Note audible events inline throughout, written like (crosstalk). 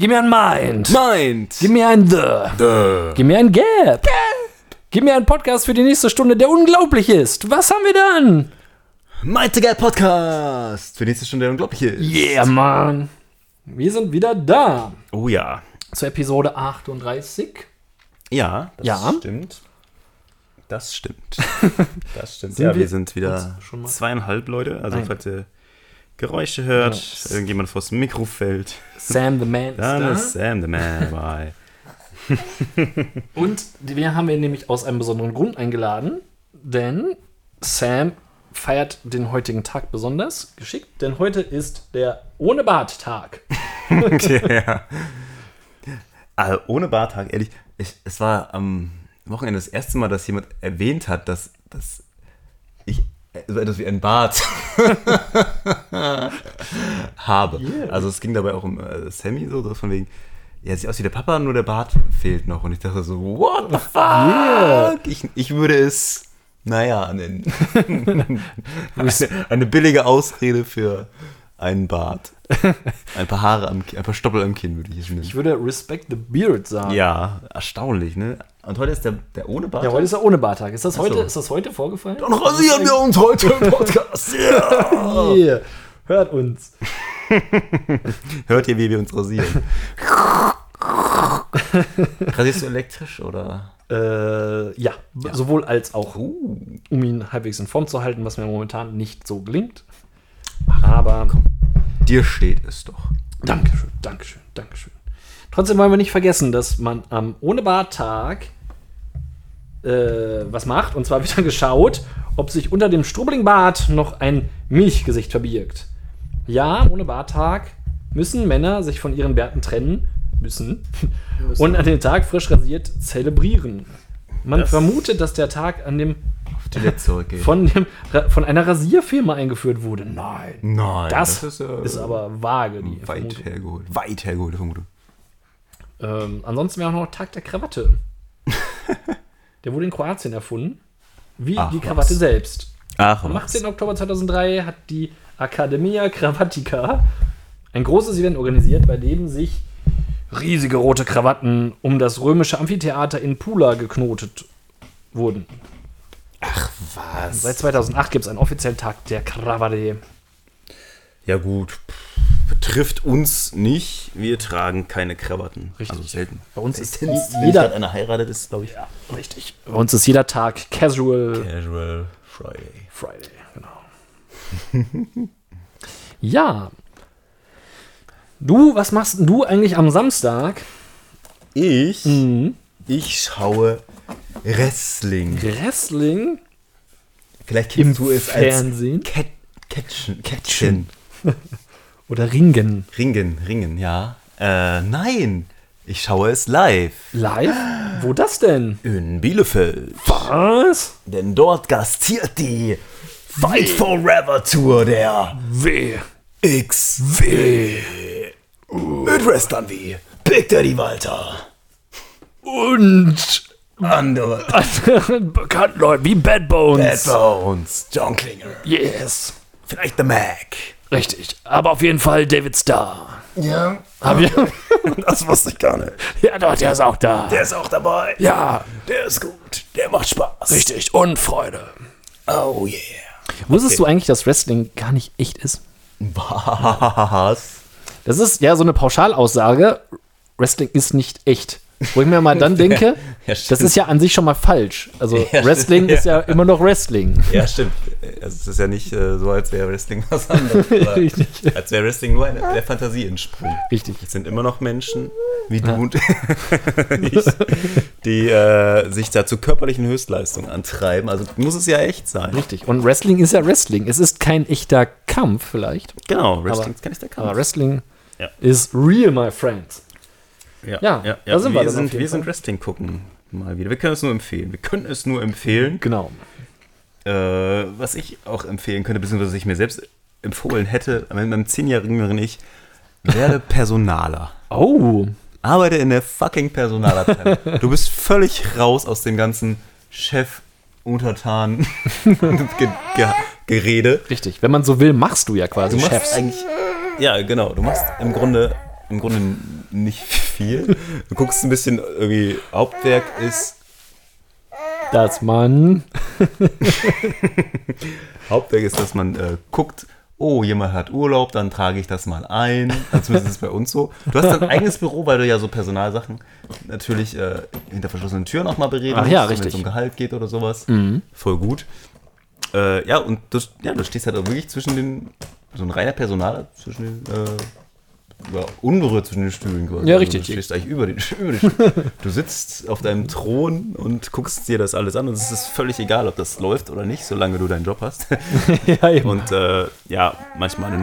Gib mir ein Mind. Mind. Gib mir ein The. Duh. Gib mir ein Gap. Gib mir einen Podcast für die nächste Stunde, der unglaublich ist. Was haben wir dann? Mighty Guy Podcast. Für die nächste Stunde der unglaubliche ist. Yeah, Mann. Wir sind wieder da. Oh ja. Zur Episode 38. Ja, das Ja. stimmt. Das stimmt. (laughs) Das stimmt. Sind ja, wir, wir sind wieder uns schon mal- zweieinhalb Leute. Also Nein. falls ihr Geräusche hört, Ja. irgendjemand vors Mikro fällt, Sam the Man dann ist ist Sam the Man (laughs) dabei. da. Und wir haben ihn nämlich aus einem besonderen Grund eingeladen, denn Sam feiert den heutigen Tag besonders geschickt, denn heute ist der Ohne Bart-Tag. (laughs) (laughs) ja. Also ohne Bartag, ehrlich, ich, es war am Wochenende das erste Mal, dass jemand erwähnt hat, dass, dass ich so etwas wie ein Bart (laughs) habe. Yeah. Also es ging dabei auch um äh, Sammy so, so von wegen, ja, sieht aus wie der Papa, nur der Bart fehlt noch. Und ich dachte so, what the fuck? Yeah. Ich, ich würde es, naja, nennen. (laughs) eine, eine billige Ausrede für einen Bart. Ein paar Haare am Kinn, ein paar Stoppel am Kinn würde ich es nennen. Ich würde Respect the Beard sagen. Ja, erstaunlich, ne? Und heute ist der, der ohne Bart. Ja, heute ist der Ohne Bart-Tag. Ist, das Ach so. heute- ist das heute vorgefallen? Dann rasieren wir uns heute im Podcast. (laughs) Ja. Yeah. Hört uns. (laughs) Hört ihr, wie wir uns rasieren? (laughs) Rasierst du elektrisch oder? Äh, ja, sowohl als auch, Uh. um ihn halbwegs in Form zu halten, was mir momentan nicht so gelingt. Aber Dir steht es doch. Dankeschön, Dankeschön, Dankeschön. Trotzdem wollen wir nicht vergessen, dass man am Ohne Bart-Tag äh, was macht. Und zwar (laughs) wird dann geschaut, ob sich unter dem Strubbelingbart noch ein Milchgesicht verbirgt. Ja, ohne Barttag müssen Männer sich von ihren Bärten trennen müssen und an den Tag frisch rasiert zelebrieren. Man Das- vermutet, dass der Tag an dem von, dem, von einer Rasierfirma eingeführt wurde. Nein. Nein. Das, ist, ist, äh, aber vage, die weit Vermutung. hergeholt. Weit hergeholte Vermutung. Ähm, ansonsten wäre auch noch Tag der Krawatte. (laughs) der wurde in Kroatien erfunden. Wie Ach, die Krawatte was. selbst. Ach, Am 18. Oktober 2003 hat die Academia Cravatica ein großes Event organisiert, bei dem sich riesige rote Krawatten um das römische Amphitheater in Pula geknotet wurden. was? Seit 2008 gibt es einen offiziellen Tag der Krawatte. Ja gut, betrifft uns nicht. Wir tragen keine Krawatten. Richtig. Also selten. Bei uns ist Wenn jeder- jeder einer heiratet, ist glaube ich Ja, richtig. Bei uns ist jeder Tag Casual Casual Friday. Friday, genau. (laughs) ja. Du, was machst denn du eigentlich am Samstag? Ich, Mhm. ich schaue Wrestling. Wrestling Vielleicht im kennst du es als Fernsehen Cat, Catchen, Catchen. (laughs) oder Ringen? Ringen, Ringen, ja. Äh, nein, ich schaue es live Live? Wo das denn? in Bielefeld. Was? Denn dort gastiert die Fight Forever Tour der Weh. XW. Mit Wrestlern wie Big Daddy Walter. Und Andere bekannten Leute wie Bad Bones. Bad Bones, John Klinger. Yes. Vielleicht The Mac. Richtig. Aber auf jeden Fall David Starr. Ja, Hab ich, (laughs) das wusste ich gar nicht. ja, doch, der ist auch da. Der ist auch dabei. ja, Der ist gut. Der macht Spaß. richtig. Und Freude. Oh yeah. Wusstest du eigentlich, dass Wrestling gar nicht echt ist? Was? Das ist ja so eine Pauschalaussage. Wrestling ist nicht echt. Wo ich mir mal dann (laughs) denke, Ja, das ist ja an sich schon mal falsch. Also (laughs) Ja, Wrestling stimmt, ist ja immer noch Wrestling. Ja, stimmt. Es ist ja nicht äh, so, als wäre Wrestling was (laughs) anderes. Richtig. als wäre Wrestling nur eine, der Fantasie entsprungen. Richtig. Es sind immer noch Menschen, wie du und ich, die äh, sich da zu körperlichen Höchstleistungen antreiben. Also muss es ja echt sein. Richtig. Und Wrestling ist ja Wrestling. Es ist kein echter Kampf vielleicht. Genau, Wrestling ist gar nicht der Aber Kampf. Wrestling Ja. is real, my friends. Ja, Ja, da sind wir wir. sind, wir sind. Wrestling gucken mal wieder. Wir können es nur empfehlen. Wir können es nur empfehlen. Genau. Äh, was ich auch empfehlen könnte, beziehungsweise ich mir selbst empfohlen hätte, mit meinem zehnjährigen Ich, werde (laughs) Personaler. Oh. Arbeite in der fucking Personalabteilung. du bist völlig raus aus dem ganzen Chef, Untertan, (laughs) Ge Ge Gerede. Richtig. Wenn man so will, machst du ja quasi Du machst Chefs. eigentlich. Ja, genau. Du machst im Grunde im Grunde nicht viel. Du guckst ein bisschen, irgendwie, Hauptwerk ist, Dass man. (laughs) Hauptwerk ist, dass man äh, guckt, oh, jemand hat Urlaub, dann trage ich das mal ein. Also zumindest ist es bei uns so. Du hast dein (laughs) eigenes Büro, weil du ja so Personalsachen natürlich äh, hinter verschlossenen Türen auch mal bereden Ach ja, wenn richtig. es um Gehalt geht oder sowas. Voll gut. Äh, ja, und du, ja, du stehst halt auch wirklich zwischen den, so ein reiner Personaler zwischen den, äh, ja, unberührt zwischen den Stühlen quasi. Ja, richtig. Also du stehst eigentlich über den, (laughs) über den. Du sitzt auf deinem Thron und guckst dir das alles an und es ist völlig egal, ob das läuft oder nicht, solange du deinen Job hast. (laughs) ja, eben. Und äh, ja, manchmal,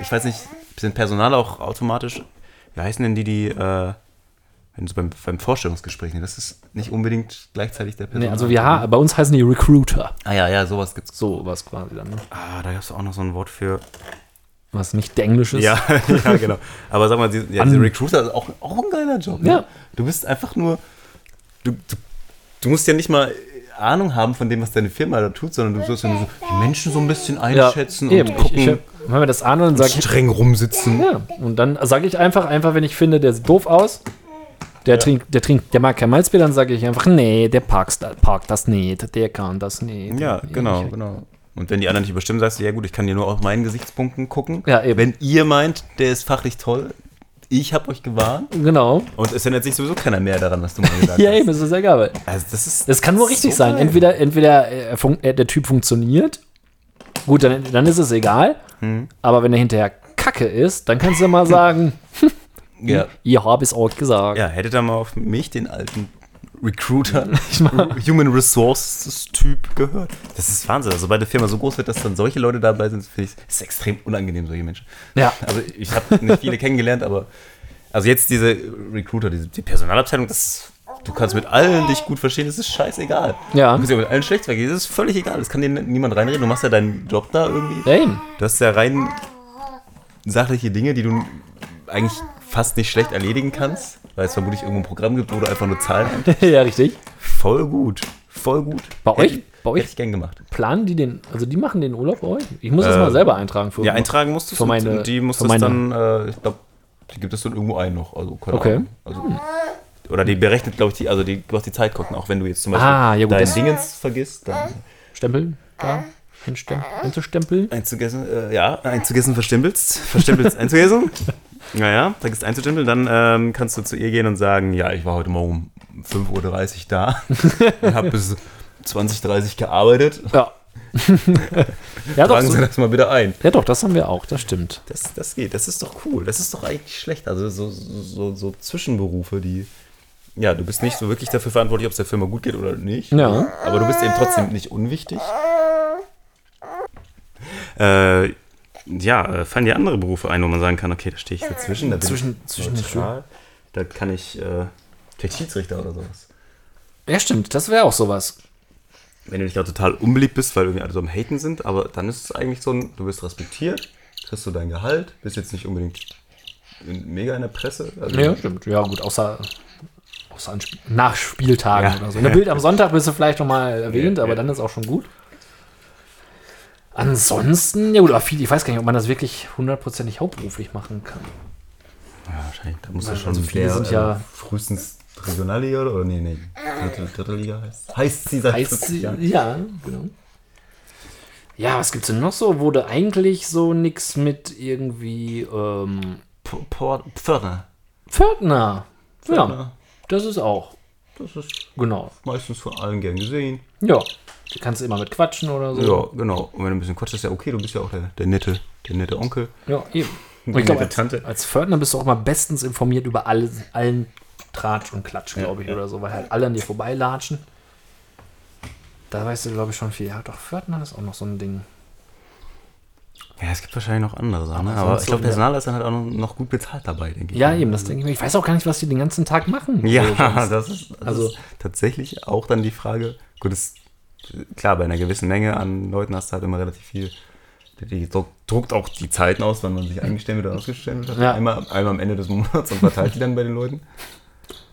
ich weiß nicht, sind Personal auch automatisch, wie heißen denn die, die, äh, wenn du so beim, beim Vorstellungsgespräch, ne, das ist nicht unbedingt gleichzeitig der Personal. Nee, also wir ha bei uns heißen die Recruiter. Ah ja, ja, sowas gibt's. So was quasi dann. Ne? Ah, da gab es auch noch so ein Wort für. Was nicht Englisch ist. Ja, (laughs) ja, genau. Aber sag mal, die, ja, diese Recruiter ist auch, auch ein geiler Job. Ne? Ja. Du bist einfach nur, du, du, du musst ja nicht mal Ahnung haben von dem, was deine Firma da tut, sondern du sollst ja nur so die Menschen so ein bisschen Ja, einschätzen eben. und gucken, Ich, ich, wenn wir das an und sage ich, streng rumsitzen. ja, und dann sage ich einfach, einfach, wenn ich finde, der sieht doof aus, der trinkt, der trinkt, der mag kein Malzbier, dann sage ich einfach, nee, der parkt, parkt das nicht, der kann das nicht. Ja, genau, genau. Und wenn die anderen nicht überstimmen, sagst du, ja gut, ich kann dir nur auf meinen Gesichtspunkten gucken. Ja, eben. Wenn ihr meint, der ist fachlich toll, ich habe euch gewarnt. genau. Und es ändert sich sowieso keiner mehr daran, was du mal gesagt (laughs) Ja, hast. eben, das ist egal. weil Also das ist Das kann nur richtig so sein. geil. Entweder, entweder äh, äh, der Typ funktioniert, gut, dann, dann ist es egal. Hm. Aber wenn er hinterher Kacke ist, dann kannst du mal (laughs) sagen, (laughs) Ja. ihr habt es auch gesagt. ja, hättet ihr mal auf mich, den alten Recruiter, (laughs) Human Resources Typ gehört. Das ist Wahnsinn. Also, sobald eine Firma so groß wird, dass dann solche Leute dabei sind, finde ich, ist extrem unangenehm, solche Menschen. Ja. Also ich habe nicht viele kennengelernt, aber also jetzt diese Recruiter, diese, die Personalabteilung, das, du kannst mit allen dich gut verstehen, das ist scheißegal. Ja. Du kannst ja mit allen schlecht vergehen, das ist völlig egal. Das kann dir niemand reinreden. Du machst ja deinen Job da irgendwie. Eben. Du hast ja rein sachliche Dinge, die du eigentlich fast nicht schlecht erledigen kannst, weil es vermutlich irgendwo ein Programm gibt, wo du einfach nur Zahlen (laughs) ja, richtig. Voll gut. Voll gut. Bei euch? ich- Bei euch? Hätte ich gern gemacht. Planen die den, also die machen den Urlaub bei euch? Ich muss das Äh, mal selber eintragen. Für Ja, eintragen musst du Für meine- Die musst du dann, äh, ich glaube, die gibt es dann irgendwo ein noch. Also, keine Okay. Ahnung. Also, oder die berechnet, glaube ich, die, also die, du hast die Zeit gucken, auch wenn du jetzt zum Beispiel Ah, ja gut, dein Dingens vergisst, dann Stempel da hinstem- einzustempeln. einzugessen, äh, ja, einzugessen verstempelst, verstempelst (laughs) einzugessen. Naja, vergisst einzustempeln, dann ähm, kannst du zu ihr gehen und sagen, ja, ich war heute Morgen um 5.30 Uhr da (laughs) und habe bis 20.30 Uhr gearbeitet. Ja. (laughs) ja, doch, Tragen Sie so, das mal bitte ein. ja, doch, das haben wir auch, das stimmt. Das, das geht, das ist doch cool. Das ist doch eigentlich schlecht. Also so, so, so, so Zwischenberufe, die. Ja, du bist nicht so wirklich dafür verantwortlich, ob es der Firma gut geht oder nicht. Ja. Aber du bist eben trotzdem nicht unwichtig. Äh, ja, äh, fallen dir andere Berufe ein, wo man sagen kann, okay, da stehe ich dazwischen. Da bin Zwischen- ich zwischen neutral. Da kann ich äh, vielleicht Schiedsrichter oder sowas. Ja, stimmt, das wäre auch sowas. Wenn du nicht auch total unbeliebt bist, weil irgendwie alle so am Haten sind, aber dann ist es eigentlich so ein, du wirst respektiert, kriegst du dein Gehalt, bist jetzt nicht unbedingt in- mega in der Presse. Also, Ja, stimmt. Ja, gut, außer, außer an Sp nach Spieltagen Ja. oder so. In der Bild am (laughs) Sonntag bist du vielleicht noch mal erwähnt, Ja, aber ja. dann ist auch schon gut. Ansonsten, ja gut, aber viel, ich weiß gar nicht, ob man das wirklich hundertprozentig hauptberuflich machen kann. Ja, wahrscheinlich. Da muss ja schon also viele sind ja- äh, frühestens Regionalliga oder? oder nee, nee. Dritte, dritte Liga heißt Heißt sie seit Heißt 50 sie, Jahren. ja, genau. Ja, was gibt's denn noch so? Wurde eigentlich so nix mit irgendwie ähm, Pförtner. Pförtner. Ja, das ist auch. Das ist Genau. meistens von allen gern gesehen. Ja. Du kannst immer mit quatschen oder so. Ja, genau. Und wenn du ein bisschen quatschst, ist ja okay, du bist ja auch der, der nette, der nette Onkel. Ja, eben. Und Die ich glaube, als, Tante. als Pförtner bist du auch mal bestens informiert über alle, allen Tratsch und Klatsch, Ja, glaube ich, ja. oder so, weil halt alle an dir vorbeilatschen. Da weißt du, glaube ich, schon viel. Ja, doch, Pförtner ist auch noch so ein Ding. Ja, es gibt wahrscheinlich noch andere Sachen, ne? Aber ich glaube. Personal ist dann halt auch noch, noch gut bezahlt dabei, denke ich. Ja, eben, das denke ich mir. Ich weiß auch gar nicht, was die den ganzen Tag machen. Ja, So (laughs) das ist, das Also- ist tatsächlich auch dann die Frage. Gut, das, klar, bei einer gewissen Menge an Leuten hast du halt immer relativ viel. Die, die druck- druckt auch die Zeiten aus, wann man sich eingestempelt oder ausgestempelt hat. Ja. Einmal, einmal am Ende des Monats und verteilt die dann bei den Leuten.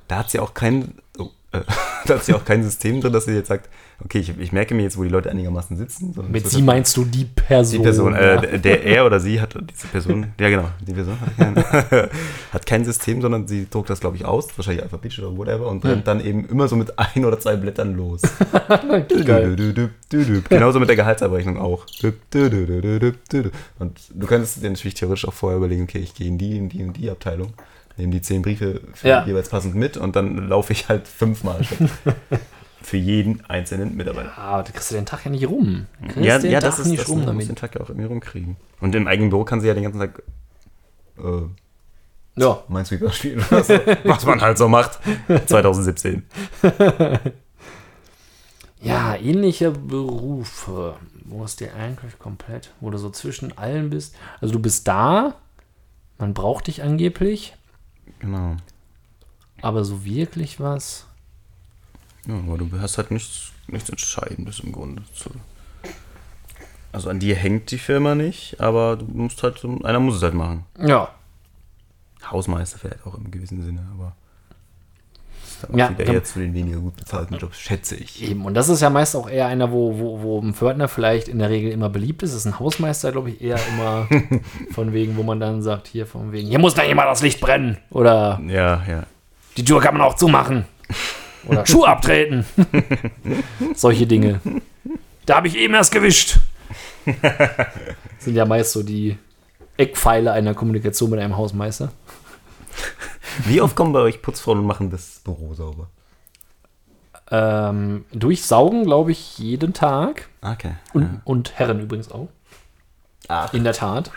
Da hat sie auch keinen. Oh, äh, da hat sie auch kein System drin, dass sie jetzt sagt, okay, ich, ich merke mir jetzt, wo die Leute einigermaßen sitzen. Mit sie meinst du die Person. die Person, ja. äh, der- er oder sie hat diese Person, ja genau, die Person hat kein, (laughs) hat kein System, sondern sie druckt das, glaube ich, aus, wahrscheinlich alphabetisch oder whatever, und rennt dann eben immer so mit ein oder zwei Blättern los. Genauso mit der Gehaltsabrechnung auch. Und du könntest dir natürlich theoretisch auch vorher überlegen, okay, ich gehe in die, in die und die Abteilung, nehme die zehn Briefe für Ja. jeweils passend mit und dann laufe ich halt fünfmal (laughs) für jeden einzelnen Mitarbeiter. Ah, da kriegst du den Tag ja nicht rum. Kriegst Ja, den ja Tag das ist nicht das, rum man muss damit. den Tag ja auch irgendwie rumkriegen. Und im eigenen Büro kann sie ja den ganzen Tag äh, Ja. Minesweeper spielen oder so. (laughs) Was man halt so macht. 2017. (laughs) Ja, ähnliche Berufe, wo es dir eigentlich komplett, wo du so zwischen allen bist. Also du bist da, man braucht dich angeblich, Genau. aber so wirklich was. Ja, aber du hast halt nichts, nichts Entscheidendes im Grunde. Zu. Also an dir hängt die Firma nicht, aber du musst halt, einer muss es halt machen. Ja, Hausmeister vielleicht auch im gewissen Sinne, aber dann auch Ja, wieder eher zu den weniger gut bezahlten Jobs, schätze ich. eben. Und das ist ja meist auch eher einer, wo, wo, wo ein Pförtner vielleicht in der Regel immer beliebt ist. Das ist ein Hausmeister, glaube ich, eher immer (laughs) von wegen, wo man dann sagt, hier von wegen, hier muss da jemand das Licht brennen. Oder Ja, ja. die Tür kann man auch zumachen. Oder (laughs) Schuh abtreten. (laughs) Solche Dinge. Da habe ich eben erst gewischt. Sind ja meist so die Eckpfeile einer Kommunikation mit einem Hausmeister. Wie oft kommen bei euch Putzfrauen und machen das Büro sauber? Ähm, durchsaugen, glaube ich, jeden Tag. Okay. Und, und Herren übrigens auch. Ach. In der Tat.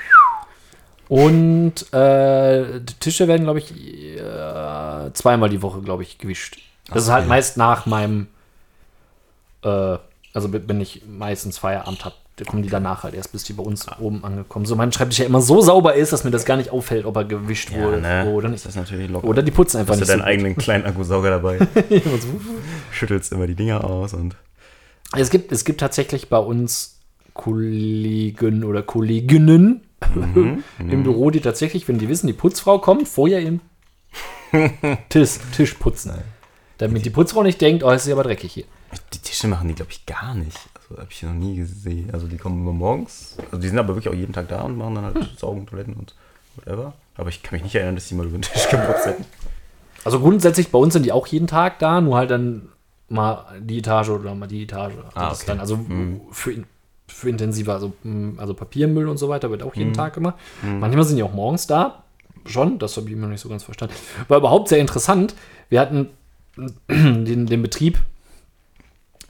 Und äh, die Tische werden, glaube ich, äh, zweimal die Woche, glaube ich, gewischt. Das ist halt meist nach meinem, äh, also wenn ich meistens Feierabend habe, da kommen die danach halt erst, bis die bei uns oben angekommen sind. So mein Schreibtisch ja immer so sauber ist, dass mir das gar nicht auffällt, ob er gewischt Ja, wurde ne? oder Das nicht. ist natürlich locker. Oder die putzen einfach Hast du nicht deinen so eigenen kleinen Akkusauger dabei, (laughs) schüttelst immer die Dinger aus und. Es gibt, es gibt tatsächlich bei uns Kollegen oder Kolleginnen Mhm, im Büro, die tatsächlich, wenn die wissen, die Putzfrau kommt, vorher ihren (laughs) Tisch, Tisch putzen. Damit die Putzfrau nicht denkt, oh, es ist aber dreckig hier. Die Tische machen die, glaube ich, gar nicht. Habe ich noch nie gesehen. Also die kommen immer morgens. Also die sind aber wirklich auch jeden Tag da und machen dann halt Saugen, Toiletten und whatever. Aber ich kann mich nicht erinnern, dass die mal über den Tisch geputzt hätten. Also grundsätzlich bei uns sind die auch jeden Tag da, nur halt dann mal die Etage oder mal die Etage. Also Ah, das ist okay. dann, also für, in- für intensiver, also, mh, also Papiermüll und so weiter wird auch jeden Tag gemacht. Manchmal sind die auch morgens da. Schon, das habe ich immer noch nicht so ganz verstanden. War überhaupt sehr interessant. Wir hatten (clears throat) den, den Betrieb,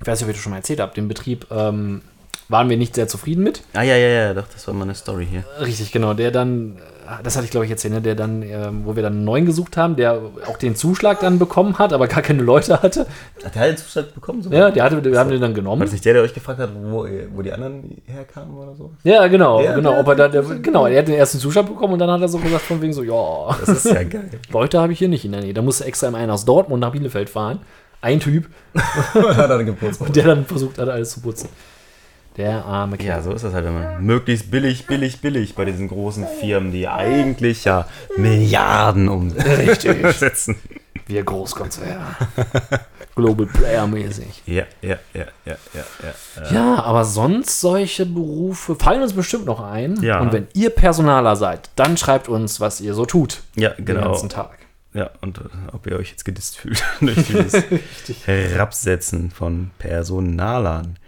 ich weiß nicht, ob ich das schon mal erzählt habe, den Betrieb ähm, waren wir nicht sehr zufrieden mit. Ah ja, ja, ja, doch, das war mal eine Story hier. Richtig, genau. Der dann, äh, das hatte ich glaube ich erzählt, ne, der dann, ähm, wo wir dann einen neuen gesucht haben, der auch den Zuschlag dann bekommen hat, aber gar keine Leute hatte. Hat der einen Zuschlag bekommen? sogar? Ja, der hatte, wir haben den dann War das genommen. nicht der, der euch gefragt hat, wo, wo die anderen herkamen oder so? Ja, genau, Ja, genau. der- Ob er da, der, genau, er hat den ersten Zuschlag bekommen und dann hat er so gesagt von wegen so, ja, Das ist ja geil. (laughs) Leute habe ich hier nicht in der Nähe. Da musste extra immer einer aus Dortmund nach Bielefeld fahren. Ein Typ, (laughs) hat er geputzt. der dann versucht hat, alles zu putzen. Der arme Kerl. Ja, so ist das halt immer. Möglichst billig, billig, billig bei diesen großen Firmen, die eigentlich ja Milliarden (laughs) umsetzen. Wir Großkonzern. Global Player mäßig. Ja, ja, ja, ja, ja, ja. Ja, aber sonst solche Berufe fallen uns bestimmt noch ein. Ja. Und wenn ihr Personaler seid, dann schreibt uns, was ihr so tut. Ja, Den genau. ganzen Tag. Ja, und äh, ob ihr euch jetzt gedisst fühlt (laughs) durch dieses (laughs) Herabsetzen von Personalern.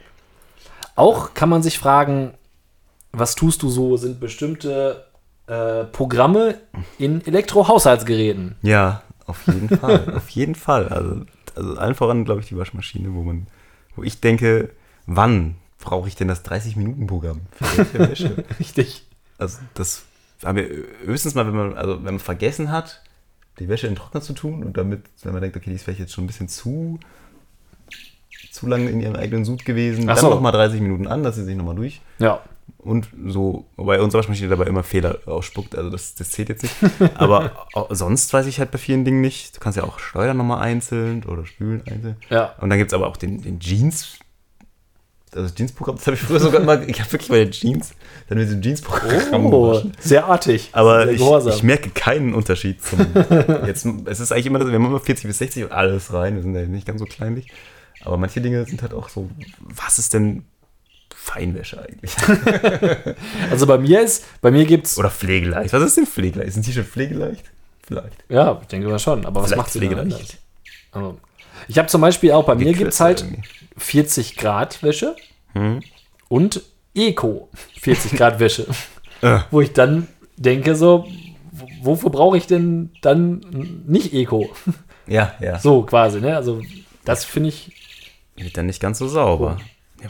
Auch kann man sich fragen, was tust du so? Sind bestimmte äh, Programme in Elektrohaushaltsgeräten? Ja, auf jeden (laughs) Fall. auf jeden Fall. Also, also allen voran, glaube ich, die Waschmaschine, wo man, wo ich denke, wann brauche ich denn das 30-Minuten-Programm für welche Wäsche? Richtig. Also das haben wir höchstens mal, wenn man, also wenn man vergessen hat, die Wäsche in den Trockner zu tun und damit, wenn man denkt, okay, die ist vielleicht jetzt schon ein bisschen zu, zu lange in ihrem eigenen Sud gewesen, Ach dann so. noch mal 30 Minuten an, dass sie sich nochmal durch. Ja. Und so, wobei unsere Waschmaschine dabei immer Fehler ausspuckt, also das, das zählt jetzt nicht. (laughs) Aber auch sonst weiß ich halt bei vielen Dingen nicht. Du kannst ja auch steuern nochmal einzeln oder spülen einzeln. Ja. Und dann gibt es aber auch den, den Jeans also Jeans-Programm, das habe ich früher sogar immer, ich habe wirklich meine Jeans, dann mit diesem Jeans-Programm Oh, gewaschen. sehr artig. Aber sehr ich, ich merke keinen Unterschied zum. (laughs) Jetzt, es ist eigentlich immer, wir haben immer 40 bis 60 und alles rein. Wir sind ja nicht ganz so kleinlich. Aber manche Dinge sind halt auch so. Was ist denn Feinwäsche eigentlich? (laughs) also bei mir ist, bei mir gibt's, Oder pflegeleicht. Was ist denn pflegeleicht? Ist ein T-Shirt pflegeleicht? Vielleicht. ja, ich denke mal schon, aber was Vielleicht macht sie denn pflegeleicht. Also, ich habe zum Beispiel auch, bei mir Gekürzt gibt's halt irgendwie. 40 Grad Wäsche Hm? und Eco 40 Grad Wäsche. (laughs) Äh. Wo ich dann denke so, wofür brauche ich denn dann nicht Eco? (laughs) Ja, ja. So quasi, ne? Also das finde ich, Wird dann nicht ganz so sauber.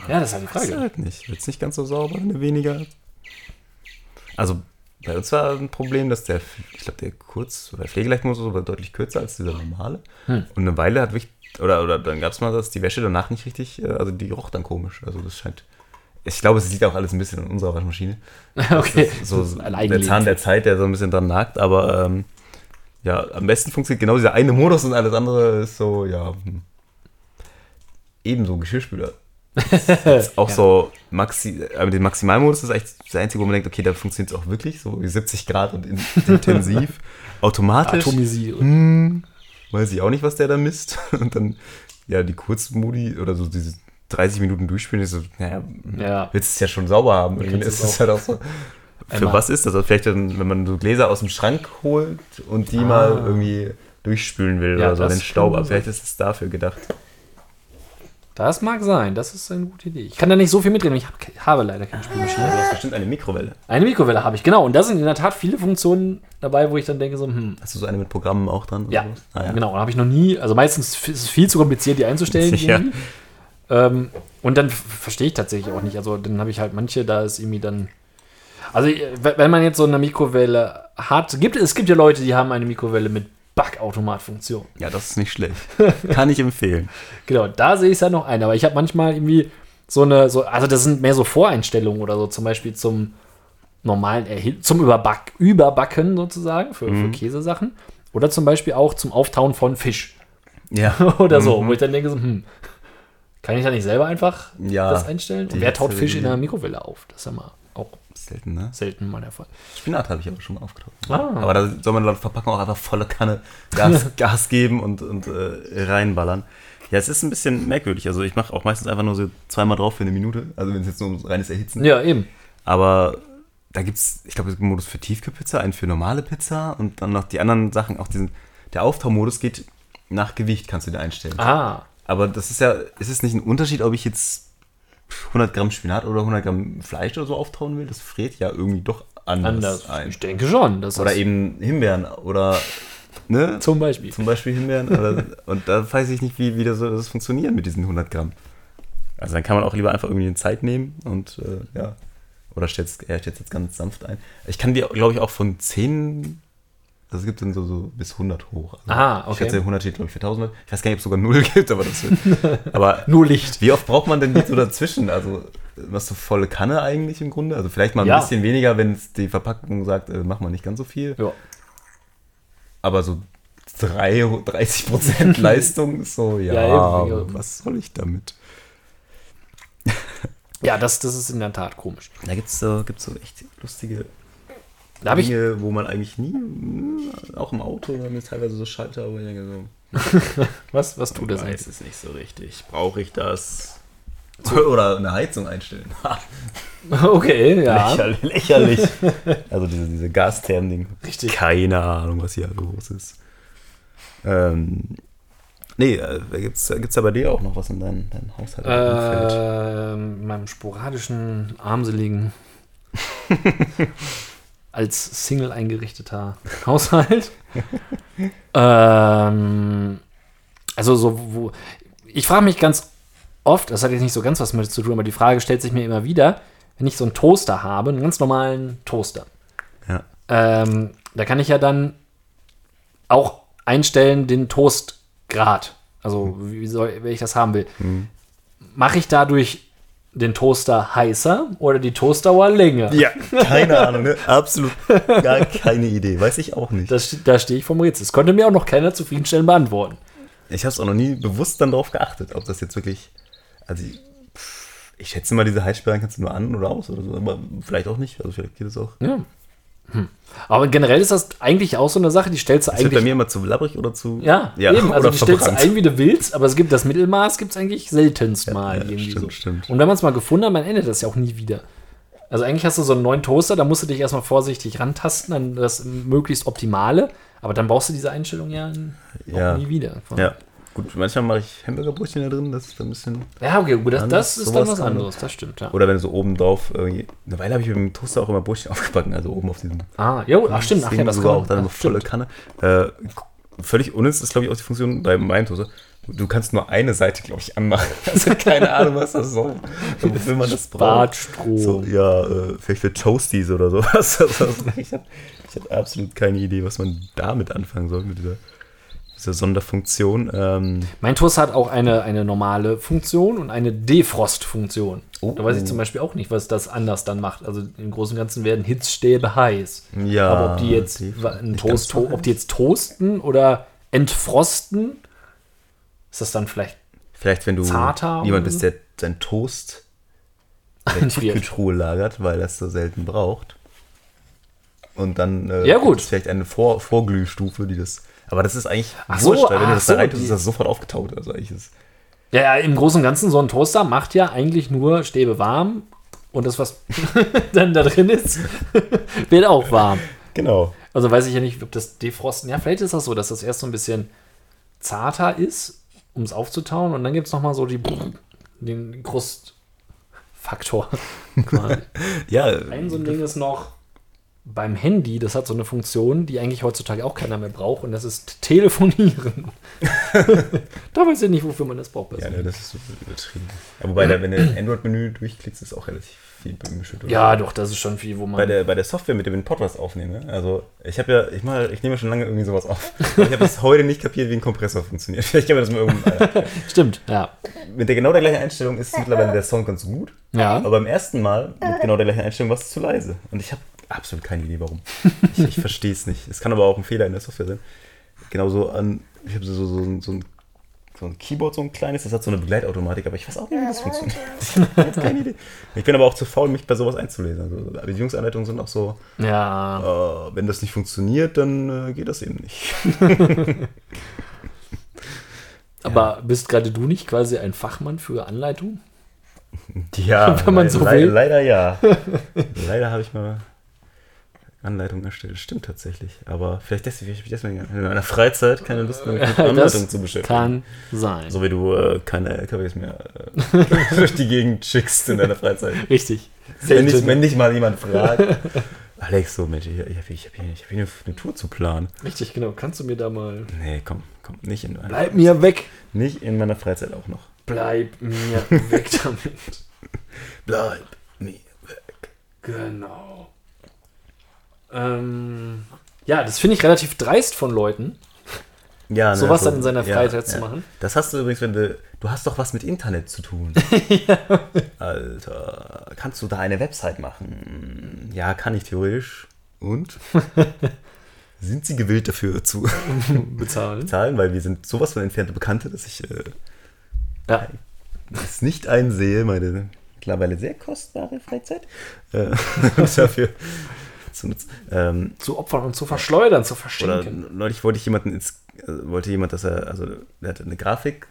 ja, das ist halt die Frage. halt nicht. Wird es nicht ganz so sauber, wenn du weniger. Also bei uns war ein Problem, dass der, ich glaube, der Kurz- oder Pflegeleichtmodus war deutlich kürzer als dieser normale. Hm. Und eine Weile hat wirklich, oder, oder dann gab es mal, dass die Wäsche danach nicht richtig, äh, also die roch dann komisch. Also das scheint. Ich glaube, es liegt auch alles ein bisschen an unserer Waschmaschine. (laughs) okay. So (laughs) Das der. Zahn der Zeit, der so ein bisschen dran nagt, aber ähm, ja, am besten funktioniert genau dieser eine Modus und alles andere ist so, ja. Hm. Ebenso Geschirrspüler. (laughs) Ist auch Ja. so, Maxi, aber den Maximalmodus ist eigentlich das einzige, wo man denkt, okay, da funktioniert es auch wirklich, so wie 70 Grad und in, intensiv. Automatisch. Atomisieren. Hm, weiß ich auch nicht, was der da misst. (laughs) Und dann, ja, die Kurzmodi oder so diese 30 Minuten durchspielen, ist so, naja, Ja. willst es ja schon sauber haben. Und dann ist es halt auch so. Für Einmal. was ist das? Also vielleicht, dann, wenn man so Gläser aus dem Schrank holt und die Ah. mal irgendwie durchspülen will Ja, oder so, den Staub. Aber vielleicht ist es dafür gedacht. Das mag sein, das ist eine gute Idee. Ich kann da nicht so viel mitreden, ich hab, habe leider keine Spülmaschine. Du hast bestimmt eine Mikrowelle. Eine Mikrowelle habe ich, genau. Und da sind in der Tat viele Funktionen dabei, wo ich dann denke, so, hm, Hast du so eine mit Programmen auch dran? ja? Ah, ja. genau. Da habe ich noch nie, also meistens ist es viel zu kompliziert, die einzustellen. (laughs) Irgendwie. Ähm, und dann verstehe ich tatsächlich auch nicht. Also dann habe ich halt manche, da ist irgendwie dann. Also äh, wenn man jetzt so eine Mikrowelle hat, gibt es gibt ja Leute, die haben eine Mikrowelle mit Backautomatfunktion. Ja, das ist nicht schlecht. (laughs) Kann ich empfehlen. Genau, da sehe ich es ja noch ein. Aber ich habe manchmal irgendwie so eine, so, also das sind mehr so Voreinstellungen oder so, zum Beispiel zum normalen Erhit zum Überback Überbacken sozusagen für, Mhm. für Käsesachen. Oder zum Beispiel auch zum Auftauen von Fisch Ja. (laughs) oder so, Mhm. wo ich dann denke, so, hm, kann ich da nicht selber einfach Ja, das einstellen? Und wer taut Fisch in der Mikrowelle auf? Das ist ja mal auch Selten, ne? selten mal der Fall. Spinat habe ich aber schon mal aufgetaucht. Ah. Aber da soll man laut Verpackung auch einfach volle Kanne Gas, (laughs) Gas geben und, und äh, reinballern. Ja, es ist ein bisschen merkwürdig. Also ich mache auch meistens einfach nur so zweimal drauf für eine Minute. Also wenn es jetzt nur ums reines Erhitzen Ja, eben. Aber da gibt es, ich glaube, es gibt einen Modus für Tiefkühlpizza, einen für normale Pizza und dann noch die anderen Sachen. Auch diesen, der Auftaumodus geht nach Gewicht, kannst du dir einstellen. Ah, Aber das ist ja, ist es nicht ein Unterschied, ob ich jetzt 100 Gramm Spinat oder 100 Gramm Fleisch oder so auftauen will? Das friert ja irgendwie doch anders, anders. ein. Ich denke schon. Oder eben Himbeeren oder, ne? zum Beispiel. Zum Beispiel Himbeeren. Oder, (laughs) und da weiß ich nicht, wie, wie das, das funktioniert mit diesen 100 Gramm. Also dann kann man auch lieber einfach irgendwie eine Zeit nehmen und äh, ja. Oder stellt stellt jetzt ganz sanft ein. Ich kann die, glaube ich, auch von 10, es gibt dann so, so bis 100 hoch. Also Ah, Ich okay. schätze, 100 steht, glaube ich, für 1000. Ich weiß gar nicht, ob es sogar 0 (laughs) gibt, aber das wird. aber (laughs) Nur Licht. wie oft braucht man denn jetzt so dazwischen? Also, was so volle Kanne eigentlich im Grunde? Also, vielleicht mal ein Ja. bisschen weniger, wenn es die Verpackung sagt, äh, mach mal nicht ganz so viel. Ja. Aber so 3, 30 Prozent (laughs) Leistung ist so, ja, ja. was soll ich damit? Ja, das, das ist in der Tat komisch. Da gibt es so, gibt's so echt lustige Da habe ich, Dinge, wo man eigentlich nie, mh, auch im Auto, da haben wir teilweise so Schalter, wo ich denke so, (laughs) was, was tut das weiß eigentlich? es nicht so richtig. Brauche ich das? Oder eine Heizung einstellen. (laughs) Okay, ja. Lächerlich. lächerlich. also diese, diese Gastherm-Ding. Richtig. Keine Ahnung, was hier los ist. Ähm, nee, äh, gibt's, gibt's da bei dir auch noch was in deinem dein Haushalt? Ähm, in meinem sporadischen, armseligen, (laughs) als Single eingerichteter (laughs) Haushalt. ähm, also so, wo, ich frage mich ganz oft, das hat jetzt nicht so ganz was mit zu tun, aber die Frage stellt sich mir immer wieder, wenn ich so einen Toaster habe, einen ganz normalen Toaster, Ja. ähm, da kann ich ja dann auch einstellen den Toastgrad. Also wie soll, wenn ich das haben will. Mache ich dadurch den Toaster heißer oder die Toastdauer länger? Ja, (laughs) keine Ahnung, ne? Absolut gar keine Idee. Weiß ich auch nicht. Das, da stehe ich vom Rätsel. Das konnte mir auch noch keiner zufriedenstellend beantworten. Ich habe es auch noch nie bewusst dann drauf geachtet, ob das jetzt wirklich. Also, Ich schätze mal, diese Heizsperren kannst du nur an oder aus oder so, aber vielleicht auch nicht. Also vielleicht geht es auch. Ja. Hm. Aber generell ist das eigentlich auch so eine Sache, die stellst du Das wird eigentlich. bei mir immer zu labbrig oder zu. ja, eben. (laughs) Also die stellst du verbrannt. ein, wie du willst, aber es gibt das Mittelmaß gibt es eigentlich seltenst mal ja, irgendwie stimmt, so. stimmt. Und wenn man es mal gefunden hat, man endet das ja auch nie wieder. Also eigentlich hast du so einen neuen Toaster, da musst du dich erstmal vorsichtig rantasten, dann das möglichst optimale, aber dann brauchst du diese Einstellung ja auch Ja. nie wieder. Ja. Gut, manchmal mache ich Hamburgerbrötchen da drin, das ist ein bisschen. Ja, okay, gut, das, das ist dann was anderes, das stimmt, ja. Oder wenn du so oben drauf. Eine Weile habe ich mit dem Toaster auch immer Brötchen (laughs) aufgebacken, also oben auf diesem. Ah, jo, ach stimmt, ach ja, das kann auch dann ach, eine volle. Kanne. Äh, völlig unnütz ist, glaube ich, auch die Funktion bei meinem Toaster. Du kannst nur eine Seite, glaube ich, anmachen. (laughs) Also keine Ahnung, was das soll. (laughs) Wofür man das braucht. So, ja, äh, vielleicht für Toasties oder sowas. Ich habe hab absolut keine Idee, was man damit anfangen soll, mit dieser, dieser Sonderfunktion. Ähm, Mein Toaster hat auch eine, eine normale Funktion und eine Defrost-Funktion. Oh. Da weiß ich zum Beispiel auch nicht, was das anders dann macht. Also im Großen und Ganzen werden Hitzstäbe heiß. ja, Aber ob die jetzt nicht Toast, so ob die jetzt toasten oder entfrosten, ist das dann vielleicht Vielleicht, wenn du zarter jemand bist, der sein Toast (laughs) in der. Tiefkühltruhe lagert, weil er es so selten braucht. Und dann äh, Ja, gut. vielleicht eine Vor Vorglühstufe, die das. Aber das ist eigentlich Ach so, wurscht, weil wenn du das da so, rein tust, die- ist das sofort aufgetaut. Also eigentlich ist Ja, ja, im Großen und Ganzen, so ein Toaster macht ja eigentlich nur Stäbe warm und das, was (laughs) dann da drin ist, (laughs) wird auch warm. Genau. Also weiß ich ja nicht, ob das Defrosten, ja, vielleicht ist das so, dass das erst so ein bisschen zarter ist, um es aufzutauen und dann gibt es nochmal so die, (laughs) den Krustfaktor. Ja, Ein so ein Ding ist noch beim Handy, das hat so eine Funktion, die eigentlich heutzutage auch keiner mehr braucht und das ist Telefonieren. (laughs) da weiß ich nicht, wofür man das braucht. ja ne, das ist so übertrieben. Aber wobei, da, wenn du Android-Menü durchklickst, ist auch relativ viel bemischt. Ja, doch, das ist schon viel, wo man. bei der, bei der Software, mit der ich den Podcast aufnehme. Also ich habe ja, ich mache, ich nehme schon lange irgendwie sowas auf. Aber ich habe bis heute nicht kapiert, wie ein Kompressor funktioniert. (laughs) Vielleicht kann man das mal irgendwann. Stimmt, ja. mit der genau der gleichen Einstellung ist mittlerweile der Sound ganz gut. Ja. Aber beim ersten Mal mit (laughs) genau der gleichen Einstellung war es zu leise. Und ich habe absolut keine Idee, warum. Ich, ich verstehe es nicht. Es kann aber auch ein Fehler in der Software sein. Genauso an, ich habe so, so, so, ein- so, ein, so ein Keyboard, so ein kleines, das hat so eine Begleitautomatik, aber ich weiß auch nicht, wie das funktioniert. (laughs) Ich habe jetzt keine Idee. Ich bin aber auch zu faul, mich bei sowas einzulesen. Also Bedienungsanleitungen sind auch so, Ja. äh, wenn das nicht funktioniert, dann äh, geht das eben nicht. (laughs) Aber bist gerade du nicht quasi ein Fachmann für Anleitung? Ja, (laughs) Wenn man le- so le- will. Leider ja. leider habe ich mal Anleitung erstellt. Stimmt tatsächlich. Aber vielleicht deswegen, vielleicht deswegen in meiner Freizeit keine Lust mehr mit (laughs) Anleitung zu beschäftigen. kann sein. So wie du äh, keine LKWs mehr äh, (laughs) durch die Gegend schickst in deiner Freizeit. Richtig. Wenn nicht, Selten. wenn nicht mal jemand fragt. (laughs) Alex, so Mensch, ich, ich habe ich hab hier, ich hab hier eine Tour zu planen. Richtig, genau. Kannst du mir da mal. Nee, komm, komm, nicht in, meiner, Bleib mir weg. nicht in meiner Freizeit auch noch. Bleib mir weg damit. Bleib mir weg. Genau. Ähm, ja, das finde ich relativ dreist von Leuten. Ja, ne, Sowas so- dann in seiner Freizeit zu machen. Das hast du übrigens, wenn du. Du hast doch was mit Internet zu tun. (laughs) Alter, kannst du da eine Website machen? Ja, kann ich theoretisch. Und? (laughs) sind sie gewillt dafür zu (laughs) Bezahlen. zahlen? Weil wir sind sowas von entfernte Bekannte, dass ich äh, Ja. es nicht einsehe, meine mittlerweile sehr kostbare Freizeit äh, dafür zu. Ähm, Zu opfern und zu verschleudern, zu Oder verschenken. neulich wollte ich jemanden ins, äh, wollte jemand, dass er, also der hatte eine Grafik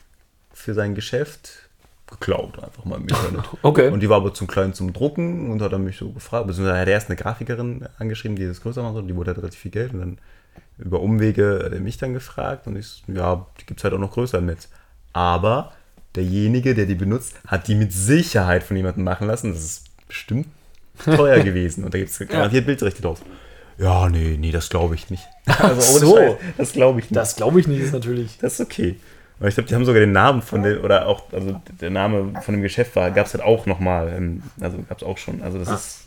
für sein Geschäft geklaut, einfach mal im Internet. (laughs) Okay. Und die war aber zum Kleinen zum Drucken und hat dann mich so gefragt, beziehungsweise hat er erst eine Grafikerin angeschrieben, die das größer machen soll, die wollte halt relativ viel Geld und dann über Umwege hat er mich dann gefragt und ich, ja, die gibt es halt auch noch größer im Netz. Aber derjenige, der die benutzt, hat die mit Sicherheit von jemandem machen lassen. Das ist bestimmt (laughs) teuer gewesen und da gibt es garantiert Bildrechte drauf. Ja, nee, nee, das glaube ich nicht. (laughs) Also so. Scheiß, das glaube ich nicht. Das glaube ich nicht, ist natürlich. Das ist okay. Aber ich glaube, die haben sogar den Namen von dem, oder auch, also der Name von dem Geschäft war, gab es halt auch nochmal. ähm, Also gab es auch schon. Also das ist.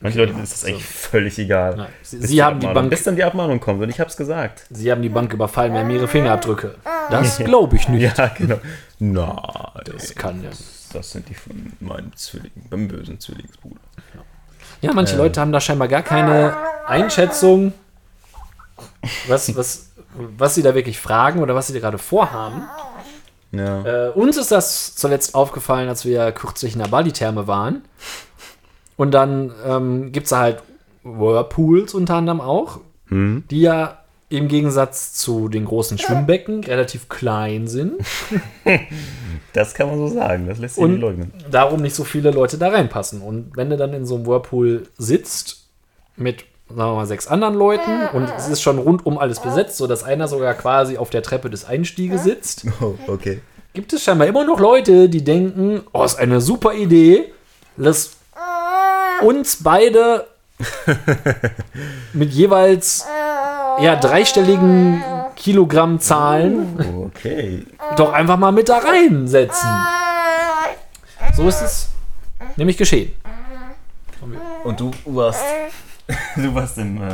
Manche Leute ist das eigentlich völlig egal. Ja, sie- sie haben die Bank- Bis dann die Abmahnung kommt und ich habe es gesagt. Sie haben die Bank überfallen, wir haben ihre Fingerabdrücke. Das glaube ich (laughs) nicht. Ja, genau. Na, Das kann ja. Das sind die von meinem Zwilling, beim bösen Zwillingsbruder. Ja, manche Leute haben da scheinbar gar keine Einschätzung, was, was, was sie da wirklich fragen oder was sie da gerade vorhaben. Ja. Äh, uns ist das zuletzt aufgefallen, als wir kürzlich in der Bali-Therme waren. Und dann ähm, gibt es halt Whirlpools unter anderem auch, die ja im Gegensatz zu den großen Schwimmbecken relativ klein sind. (laughs) Das kann man so sagen, das lässt sich Und nicht leugnen. darum nicht so viele Leute da reinpassen. Und wenn du dann in so einem Whirlpool sitzt mit, sagen wir mal, sechs anderen Leuten und es ist schon rundum alles besetzt, sodass einer sogar quasi auf der Treppe des Einstieges sitzt, (laughs) Oh, okay. gibt es scheinbar immer noch Leute, die denken, oh, ist eine super Idee, lass uns beide (laughs) mit jeweils ja, dreistelligen Kilogrammzahlen Oh, Okay. doch einfach mal mit da reinsetzen. So ist es nämlich geschehen. Und du warst, (laughs) du warst im äh,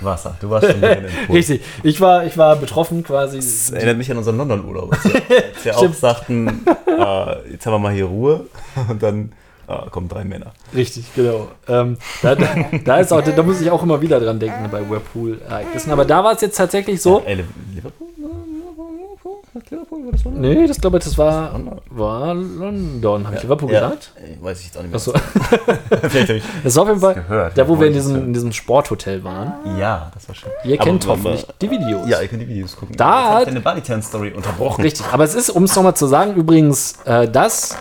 Wasser. Du warst (laughs) Pool. Richtig. Ich war, ich war betroffen quasi. Das erinnert mich an unseren London-Urlaub. Als wir, auch (laughs) sagten, äh, jetzt haben wir mal hier Ruhe und dann ah, kommen drei Männer. Richtig, genau. Ähm, da, da, da, ist auch, da muss ich auch immer wieder dran denken bei Whirlpool-Ereignissen. Aber da war es jetzt tatsächlich so. Äh, Liverpool? Liverpool? Liverpool? War das London? Nee, das glaube ich, das war, London. war London. Habe ich Liverpool Ja. gesagt? Äh, Weiß ich jetzt auch nicht mehr. Achso. (laughs) Das war auf jeden Fall gehört. da, wo wir in diesem, in diesem Sporthotel waren. Ja, das war schön. Ihr Aber kennt hoffentlich die Videos. Ja, ihr könnt die Videos gucken. Da hat- ich deine Balitan-Story unterbrochen. Richtig, aber es ist, um es nochmal zu sagen, übrigens äh, das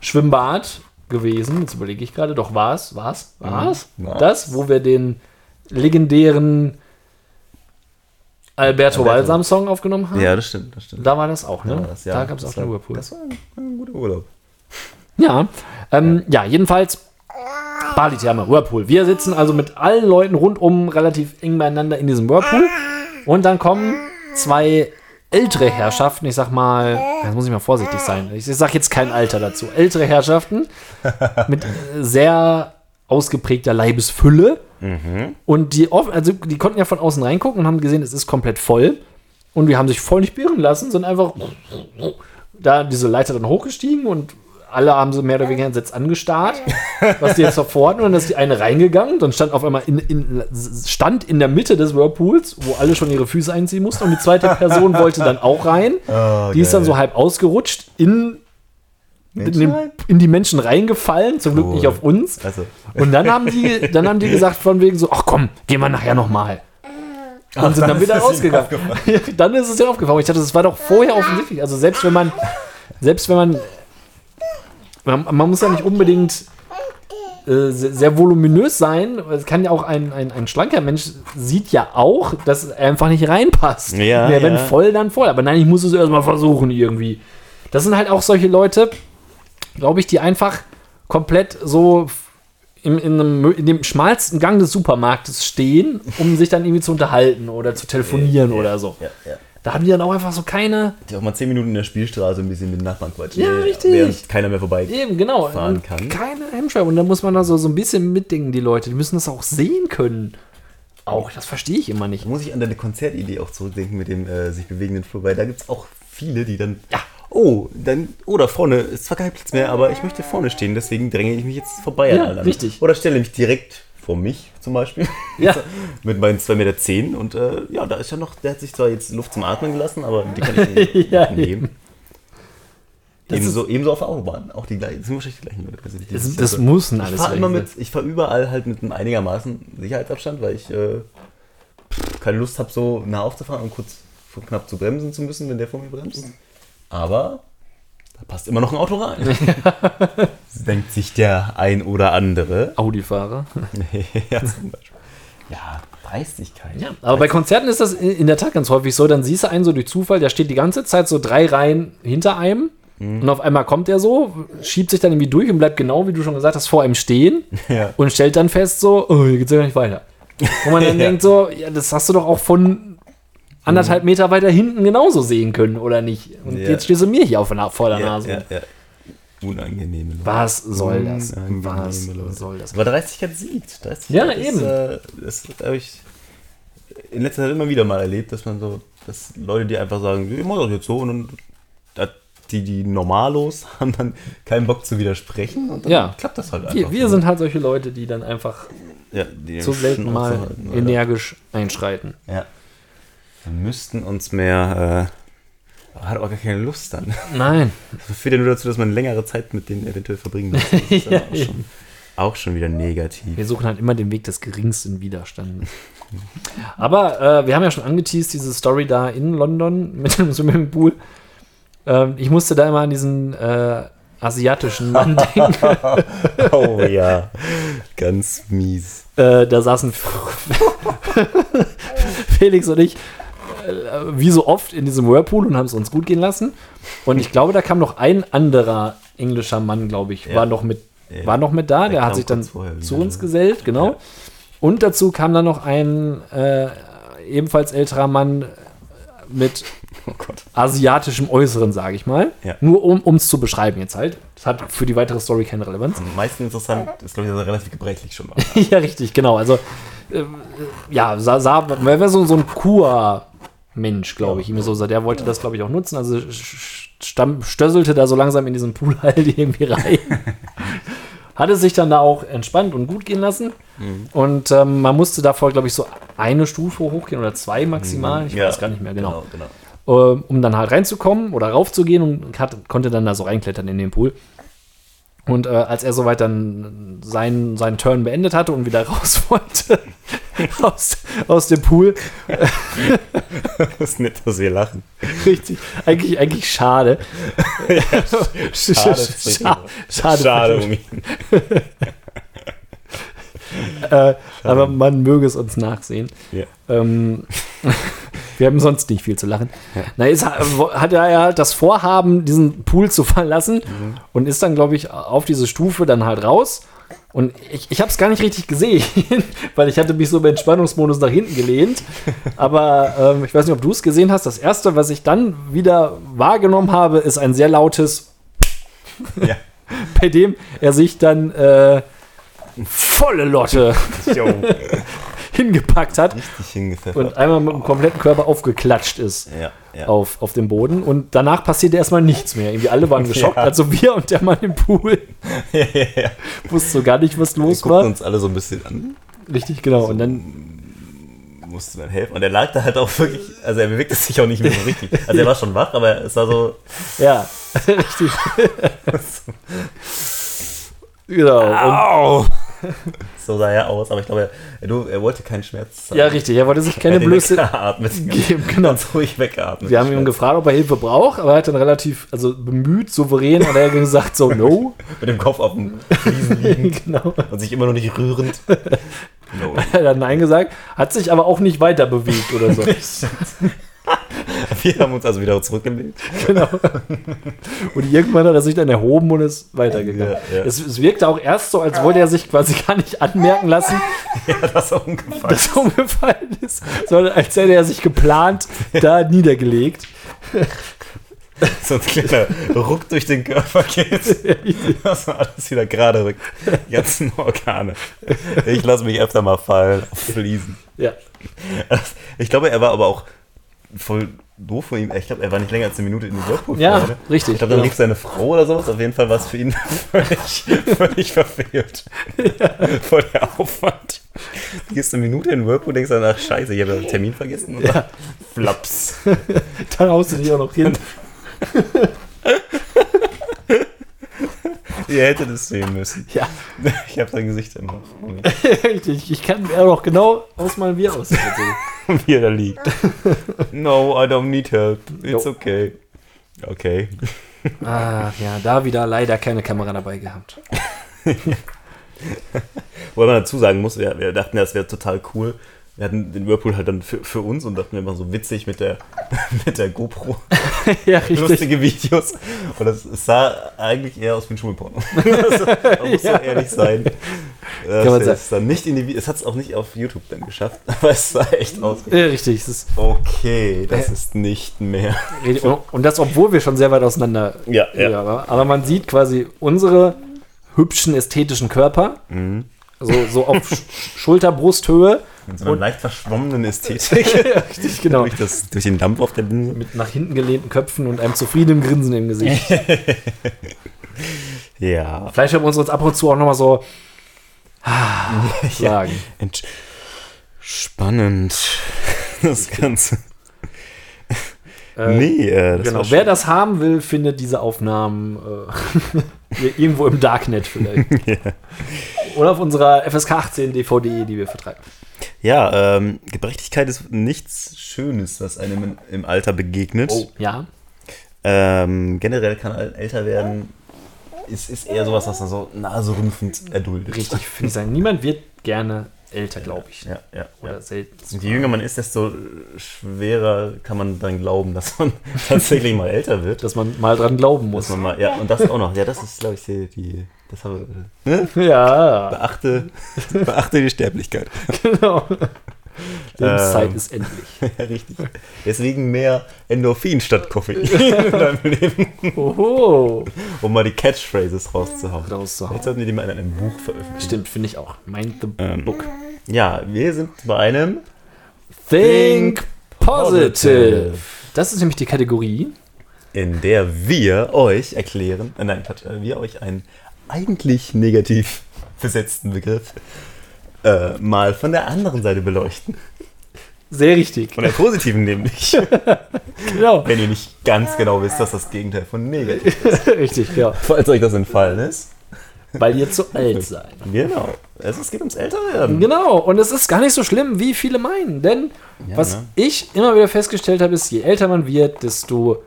Schwimmbad gewesen. Jetzt überlege ich gerade, doch war es, war es, war es? war's. Das, wo wir den legendären Alberto Alberto. Balsam-Song aufgenommen haben. Ja, das stimmt, das stimmt. Da war das auch, ne? Ja, das, ja, da gab es auch war- den Whirlpool. Das war ein, ein guter Urlaub. Ja, ähm, ja, jedenfalls Bali-Therme, Whirlpool. Wir sitzen also mit allen Leuten rundum relativ eng beieinander in diesem Whirlpool. Und dann kommen zwei ältere Herrschaften, ich sag mal, jetzt muss ich mal vorsichtig sein. Ich sag jetzt kein Alter dazu. Ältere Herrschaften (laughs) mit äh, sehr ausgeprägter Leibesfülle. Und die, also die konnten ja von außen reingucken und haben gesehen, es ist komplett voll. Und wir haben sich voll nicht beirren lassen, sind einfach da diese Leiter dann hochgestiegen und alle haben so mehr oder weniger entsetzt angestarrt, (laughs) was die jetzt verforten. Und dann ist die eine reingegangen, dann stand auf einmal in, in, stand in der Mitte des Whirlpools, wo alle schon ihre Füße einziehen mussten. Und die zweite Person (laughs) wollte dann auch rein. Oh, die ist dann so halb ausgerutscht in, in, den, in die Menschen reingefallen, zum Glück Cool. nicht auf uns. Also, Und dann haben die, dann haben die gesagt von wegen so, ach komm, gehen wir nachher noch mal. Und sind dann dann wieder rausgegangen. Ja, (laughs) dann ist es dir aufgefallen. Ich dachte, das war doch vorher offensichtlich. Also selbst wenn man, selbst wenn man, man, man muss ja nicht unbedingt äh, sehr, sehr voluminös sein. Es kann ja auch ein, ein, ein schlanker Mensch sieht ja auch, dass er einfach nicht reinpasst. Ja, wenn ja. voll, dann voll. Aber nein, ich muss es erstmal versuchen irgendwie. Das sind halt auch solche Leute, glaube ich, die einfach komplett so im, in, einem, in dem schmalsten Gang des Supermarktes stehen, um sich dann irgendwie zu unterhalten oder zu telefonieren oder so. ja, ja. Da haben die dann auch einfach so keine. Die auch mal 10 Minuten in der Spielstraße ein bisschen mit den Nachbarn quatschen. Ja, äh, richtig. Während keiner mehr vorbei Eben, genau. fahren kann. Keine Hemmschwelle. Und da muss man da so, so ein bisschen mitdenken, die Leute. Die müssen das auch sehen können. Auch, das verstehe ich immer nicht. Da muss ich an deine Konzertidee auch zurückdenken mit dem äh, sich bewegenden Flur, weil da gibt es auch viele, die dann. Ja. Oh, dann. Oh, da vorne ist zwar kein Platz mehr, aber ich möchte vorne stehen, deswegen dränge ich mich jetzt vorbei Ja, an alle. richtig. Oder stelle mich direkt vor mich zum Beispiel. (laughs) Ja. (laughs) mit meinen 2,10 Meter zehn und äh, ja, da ist ja noch, der hat sich zwar jetzt Luft zum Atmen gelassen, aber die kann ich (laughs) Ja, nehmen. Ebenso, ebenso auf der Autobahn. Auch die gleichen, das sind wahrscheinlich die gleichen Leute. Also die- Das, das ich alles fahre immer welche mit, ich fahre überall halt mit einem einigermaßen Sicherheitsabstand, weil ich äh, keine Lust habe, so nah aufzufahren und kurz vor knapp zu bremsen zu müssen, wenn der vor mir bremst. Aber da passt immer noch ein Auto rein. (laughs) Denkt sich der ein oder andere. Audi-Fahrer. (laughs) ja, zum Beispiel. Ja, Dreistigkeit. Ja, aber bei Konzerten ist das in der Tat ganz häufig so. Dann siehst du einen so durch Zufall, der steht die ganze Zeit so drei Reihen hinter einem. Mhm. Und auf einmal kommt er so, schiebt sich dann irgendwie durch und bleibt genau, wie du schon gesagt hast, vor ihm stehen. (laughs) Ja. Und stellt dann fest, so, oh, hier geht's ja gar nicht weiter. Wo man dann Ja. denkt, so, ja, das hast du doch auch von anderthalb Meter weiter hinten genauso sehen können, oder nicht? Und Ja. jetzt stehst du mir hier auf der, vor der Nase. ja, ja. Unangenehme Leute. Was soll das? Unangenehme Was Leute. soll das? Aber Dreistigkeit siegt. Dreistigkeit Ja, ist, eben. Äh, das habe ich in letzter Zeit immer wieder mal erlebt, dass man so, dass Leute, die einfach sagen, ich mach das jetzt so und dann da- die, die Normalos (laughs) haben dann keinen Bock zu widersprechen und dann Ja. klappt das halt einfach. Wir, wir sind halt solche Leute, die dann einfach ja, zu selten mal halten, Alter. energisch einschreiten. Ja. Wir müssten uns mehr hat aber gar keine Lust dann. Nein. (laughs) Das führt ja nur dazu, dass man längere Zeit mit denen eventuell verbringen muss. Das ist Ja, (laughs) auch, schon, auch schon wieder negativ. Wir suchen halt immer den Weg des geringsten Widerstandes. Aber äh, wir haben ja schon angeteased, diese Story da in London (laughs) mit dem Swimmingpool. Ähm, ich musste da immer an diesen äh, asiatischen Mann denken. Oh ja, ganz mies. äh, da saßen Felix und ich äh, wie so oft in diesem Whirlpool und haben es uns gut gehen lassen. Und ich glaube, da kam noch ein anderer englischer Mann, glaube ich, Ja. war noch mit Ja. war noch mit da. Der, Der hat sich dann zu uns ne? gesellt, genau. Ja. Und dazu kam dann noch ein äh, ebenfalls älterer Mann mit Oh asiatischem Äußeren, sage ich mal. Nur um es zu beschreiben jetzt halt. Das hat für die weitere Story keine Relevanz. Am meisten interessant ist, glaube ich, dass er relativ gebrechlich schon war. (laughs) ja, richtig, genau. Also, äh, ja, sah, sah, er wäre so, so ein Kur-Mensch, glaube ich. Ihm so, der wollte das, glaube ich, auch nutzen. Also, stamm, stösselte da so langsam in diesen Pool (laughs) halt irgendwie rein. (laughs) Hatte sich dann da auch entspannt und gut gehen lassen. Und ähm, man musste davor, glaube ich, so eine Stufe hochgehen oder zwei maximal. Ich weiß gar nicht mehr genau. genau. äh, um dann halt reinzukommen oder raufzugehen und hat, konnte dann da so reinklettern in den Pool. Und äh, als er soweit dann seinen, seinen Turn beendet hatte und wieder (laughs) raus wollte (laughs) aus, aus dem Pool, (laughs) Das ist nett, dass wir lachen. richtig, eigentlich, eigentlich schade. Schade, (laughs) Scha- schade, Schade um ihn. Äh, aber man möge es uns nachsehen. Ja. Ähm, wir haben sonst nicht viel zu lachen. Na, ist, hat er halt das Vorhaben, diesen Pool zu verlassen und ist dann, glaube ich, auf diese Stufe dann halt raus. Und ich, ich habe es gar nicht richtig gesehen, (laughs) weil ich hatte mich so im Entspannungsmodus nach hinten gelehnt. Aber ähm, ich weiß nicht, ob du es gesehen hast. Das Erste, was ich dann wieder wahrgenommen habe, ist ein sehr lautes, (laughs) Ja. (laughs) bei dem er sich dann äh, volle Lotte hingepackt hat und einmal mit dem kompletten Körper aufgeklatscht ist ja, ja. auf, auf dem Boden. Und danach passierte erstmal nichts mehr. Irgendwie alle waren (laughs) geschockt, Ja. also wir und der Mann im Pool. (laughs) ja, ja. Wussten so gar nicht, was Wir los guckten war. uns alle so ein bisschen an, Richtig, genau. Und dann, musste man helfen. Und er lag da halt auch wirklich, also er bewegte sich auch nicht mehr so richtig. Also er war schon wach, aber es war so, (laughs) ja, richtig. genau. Au! So sah er aus, aber ich glaube, er, er, wollte keinen Schmerz zeigen. ja, richtig. Er wollte sich keine er ihn Blöße (laughs) geben. Genau. Ganz ruhig weggeatmet. Wir haben ihm gefragt, ob er Hilfe braucht, aber er hat dann relativ, also bemüht, souverän, hat er gesagt, so, no. (laughs) Mit dem Kopf auf dem Fliesen liegend (laughs) genau. und sich immer noch nicht rührend. No. Er hat dann Nein gesagt, hat sich aber auch nicht weiter bewegt oder so. (laughs) Wir haben uns also wieder zurückgelegt. Genau. Und irgendwann hat er sich dann erhoben und ist weitergegangen. Ja, ja. Es, es wirkte auch erst so, als wollte er sich quasi gar nicht anmerken lassen, (laughs) Ja, das ist umgefallen. dass er umgefallen ist, sondern als hätte er sich geplant da niedergelegt. So ein kleiner Ruck durch den Körper geht. dass man alles wieder gerade rückt. Die ganzen Organe. Ich lasse mich öfter mal fallen auf Fliesen. Ja, Ich glaube, er war aber auch voll doof von ihm. Ich glaube, er war nicht länger als eine Minute in die Whirlpool. Ja, vorher. richtig, Ich glaube, dann genau. rief seine Frau oder sowas. Auf jeden Fall war es für ihn (laughs) völlig, völlig verfehlt. Voll der Aufwand. Du gehst eine Minute in den Whirlpool und denkst dann, ach scheiße, ich habe ja den Termin vergessen. Und Ja. flaps. (laughs) dann haust du dich auch noch hin. (laughs) (laughs) Ihr hättet es sehen müssen. Ja, (laughs) Ich habe sein Gesicht immer vor mir. (laughs) richtig. Ich kann mir auch genau ausmalen, wie er aussieht. wie er da liegt. No, I don't need help. It's Jo. okay. Okay. Ach ja, da wieder leider keine Kamera dabei gehabt. Wobei man dazu sagen muss, wir, wir dachten ja, es wäre total cool. Wir hatten den Whirlpool halt dann für, für uns und dachten wir immer so witzig mit der, (laughs) mit der GoPro. ja, (laughs) richtig. Lustige Videos. Und das, es sah eigentlich eher aus wie ein Schulporno. (laughs) also, man muss Ja. so ehrlich sein. Das Kann man sagen. dann nicht in die, es hat es auch nicht auf YouTube dann geschafft, aber es sah echt aus. Ja, richtig. Es ist, Okay, das ist nicht mehr. und, das, obwohl wir schon sehr weit auseinander Ja, Ja, aber, aber man sieht quasi unsere hübschen ästhetischen Körper, Mhm. so, so auf Sch Schulter-Brusthöhe. Mit so einer leicht verschwommenen Ästhetik. (laughs) Ja, Richtig, genau. durch, das, durch den Dampf auf der Linse. Mit nach hinten gelehnten Köpfen und einem zufriedenen Grinsen im Gesicht. (laughs) Ja. Vielleicht haben wir uns ab und zu auch nochmal so (laughs) sagen. Ent spannend. Das Ganze. Äh, nee, äh, genau. Wer das haben will, findet diese Aufnahmen äh, irgendwo im Darknet vielleicht. Oder auf unserer FSK 18 DVD, die wir vertreiben. Ja, ähm, Gebrechlichkeit ist nichts Schönes, was einem in, im Alter begegnet. Oh, ja. Ähm, generell kann älter werden, ist, ist eher sowas, was man so naserümpfend erduldet. Richtig, finde ich sagen. Niemand wird gerne älter, glaube ich. Ja, ja. Oder ja. selten. Und je jünger man ist, desto schwerer kann man dann glauben, dass man (laughs) tatsächlich mal älter wird. Dass man mal dran glauben muss. Mal, ja, und das auch noch. Ja, das ist, glaube ich, die, die das habe, ne? Ja, beachte, (laughs) beachte die Sterblichkeit. (laughs) genau. Lebenszeit Ähm. ist endlich. (laughs) ja, richtig. Deswegen mehr Endorphin statt Koffein in deinem Leben, Oho. um mal die Catchphrases rauszuhauen. Rauszuhauen. Jetzt sollten wir die mal in einem Buch veröffentlichen. Stimmt, finde ich auch. Mind the Ähm, book. Ja, wir sind bei einem Think positive. positive. Das ist nämlich die Kategorie. in der wir euch erklären, äh, nein, äh, wir euch einen eigentlich negativ (laughs) besetzten Begriff äh, mal von der anderen Seite beleuchten. Sehr richtig. Von der positiven nämlich. (laughs) Genau. Wenn ihr nicht ganz genau wisst, dass das Gegenteil von negativ ist. (laughs) richtig, ja. Falls euch das entfallen ist. Weil ihr zu alt seid. Genau. Es, es geht ums Älterwerden. Genau, und es ist gar nicht so schlimm, wie viele meinen. Denn Ja, was ne? ich immer wieder festgestellt habe, ist, je älter man wird, desto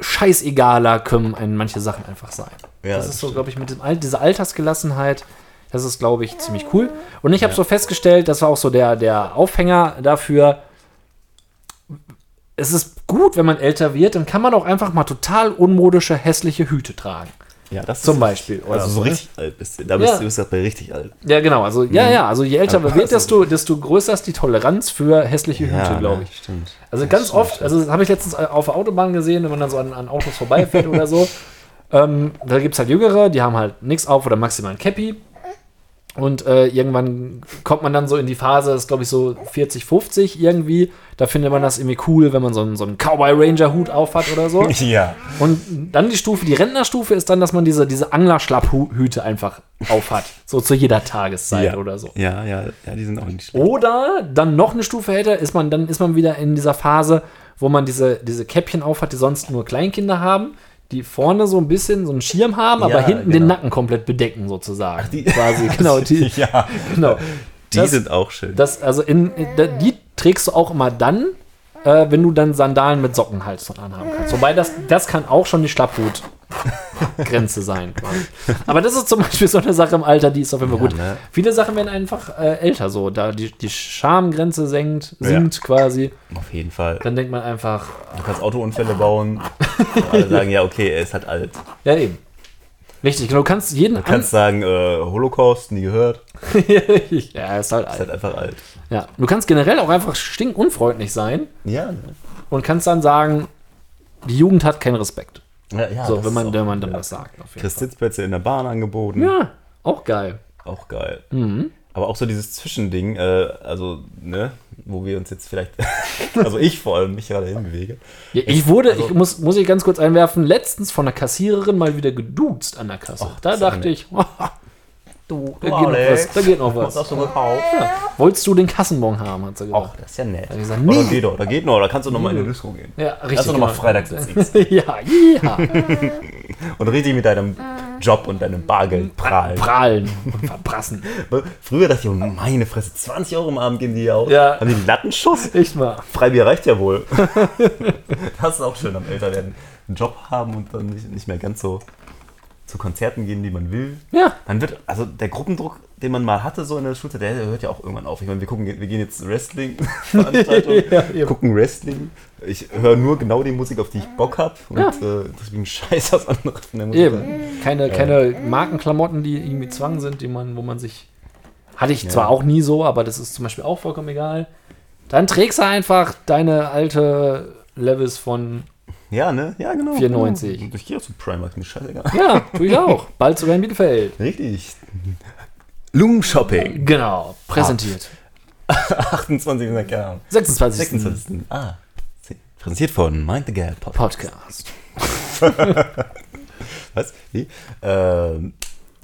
scheißegaler können einem manche Sachen einfach sein. Ja, das das ist so, stimmt. glaube ich, mit dem Al dieser Altersgelassenheit, das ist, glaube ich, ziemlich cool. Und ich habe so festgestellt, das war auch so der, der Aufhänger dafür, es ist gut, wenn man älter wird, dann kann man auch einfach mal total unmodische, hässliche Hüte tragen. Ja, das Zum ist- Beispiel. oder Also so ne? richtig alt bist du. Da bist Ja. du bist du bei richtig alt. Ja, genau. Also, ja, ja. Also, je älter man wird, Also- desto, desto größer ist die Toleranz für hässliche Hüte, glaube ne, ich. Stimmt. Also, ganz stimmt, oft, also, das habe ich letztens auf der Autobahn gesehen, wenn man dann so an, an Autos vorbeifährt oder so. (laughs) Ähm, da gibt es halt Jüngere, die haben halt nichts auf oder maximal ein Cappy. Und äh, irgendwann kommt man dann so in die Phase, das ist glaube ich so 40, 50 irgendwie. Da findet man das irgendwie cool, wenn man so einen, so einen Cowboy Ranger Hut auf hat oder so. (laughs) Ja. Und dann die Stufe, die Rentnerstufe ist dann, dass man diese, diese Anglerschlapphüte einfach auf hat. So zu jeder Tageszeit ja. oder so. Ja, ja, ja, die sind auch nicht schlecht. Oder dann noch eine Stufe älter ist man, dann ist man wieder in dieser Phase, wo man diese, diese Käppchen auf hat, die sonst nur Kleinkinder haben, die vorne so ein bisschen so einen Schirm haben, aber Ja, hinten den genau. Nacken komplett bedecken sozusagen. die- quasi, (laughs) genau, die, ja, (laughs) genau. die Das- sind auch schön. Das, also in, die trägst du auch immer dann, äh, wenn du dann Sandalen mit Socken halt so anhaben kannst. Wobei das, das kann auch schon die (laughs) Schlapphut-Grenze sein. quasi. Aber das ist zum Beispiel so eine Sache im Alter, die ist auf jeden Fall Ja, gut. ne? Viele Sachen werden einfach äh, älter, so da die, die Schamgrenze senkt, sinkt quasi. Auf jeden Fall. Dann denkt man einfach, Du kannst Autounfälle bauen. alle (laughs) sagen, ja, okay, er ist halt alt. ja eben. Richtig, genau, du kannst jeden Du kannst sagen, äh, Holocaust, nie gehört. (laughs) ja, er ist halt Ist alt. halt einfach alt. Ja, du kannst generell auch einfach stinkunfreundlich sein Ja, ne? und kannst dann sagen, die Jugend hat keinen Respekt. Ja, ja so, wenn man, wenn man dann das sagt. Auf jeden Kriegst Fall. Sitzplätze in der Bahn angeboten. Ja, auch geil. Auch geil. Mhm. Aber auch so dieses Zwischending, äh, also, ne, wo wir uns jetzt vielleicht, (laughs) also ich vor allem mich gerade hinbewege. Ja, ich wurde, also- ich muss, muss ich ganz kurz einwerfen, letztens von der Kassiererin mal wieder geduzt an der Kasse. Ach, da dachte ich, (laughs) du, da geht noch was. Da geht noch was. hast du gekauft? Wolltest du den Kassenbon haben, hat sie Ach, gesagt. das ist ja nett. ich gesagt, Oh, nee. da geht doch, da geht noch, da kannst du noch mal in die Disco gehen. Ja, richtig. Kannst du noch mal genau. freitags ins (laughs) ja, ja. (laughs) Und richtig mit deinem Job und deinem Bargeld prahlen. Prahlen und verprassen. (laughs) Früher dachte ich, oh, meine Fresse, 20 Euro im Abend gehen die aus. Ja. Haben die einen Lattenschuss? Echt mal. Freibier reicht ja wohl. das ist auch schön am Älterwerden. Einen Job haben und dann nicht, nicht mehr ganz so zu Konzerten gehen, die man will. Ja. Dann wird, also der Gruppendruck, den man mal hatte, so in der Schulzeit, der hört ja auch irgendwann auf. Ich meine, wir gucken, wir gehen jetzt Wrestling-Veranstaltungen, (laughs) (laughs) Ja, eben. gucken Wrestling. Ich höre nur genau die Musik, auf die ich Bock habe. Und Ja. äh, deswegen (laughs) scheiß was anderes von der Musik. Eben. Keine, keine Markenklamotten, die irgendwie Zwang sind, die man, wo man sich. Hatte ich zwar auch nie so, aber das ist zum Beispiel auch vollkommen egal. Dann trägst du einfach deine alte Levels von. Ja, ne? Ja, genau. 94. Genau. Ich gehe auch zu Primark, mir scheißegal. Ja, tue ich auch. Bald sogar in Bielefeld. Richtig. Loom Shopping. Genau. Präsentiert. 28. keine Ahnung. 26. 26. Ah. Präsentiert von Mind the Gap Podcast. Podcast. (laughs) Was? Wie? Ähm,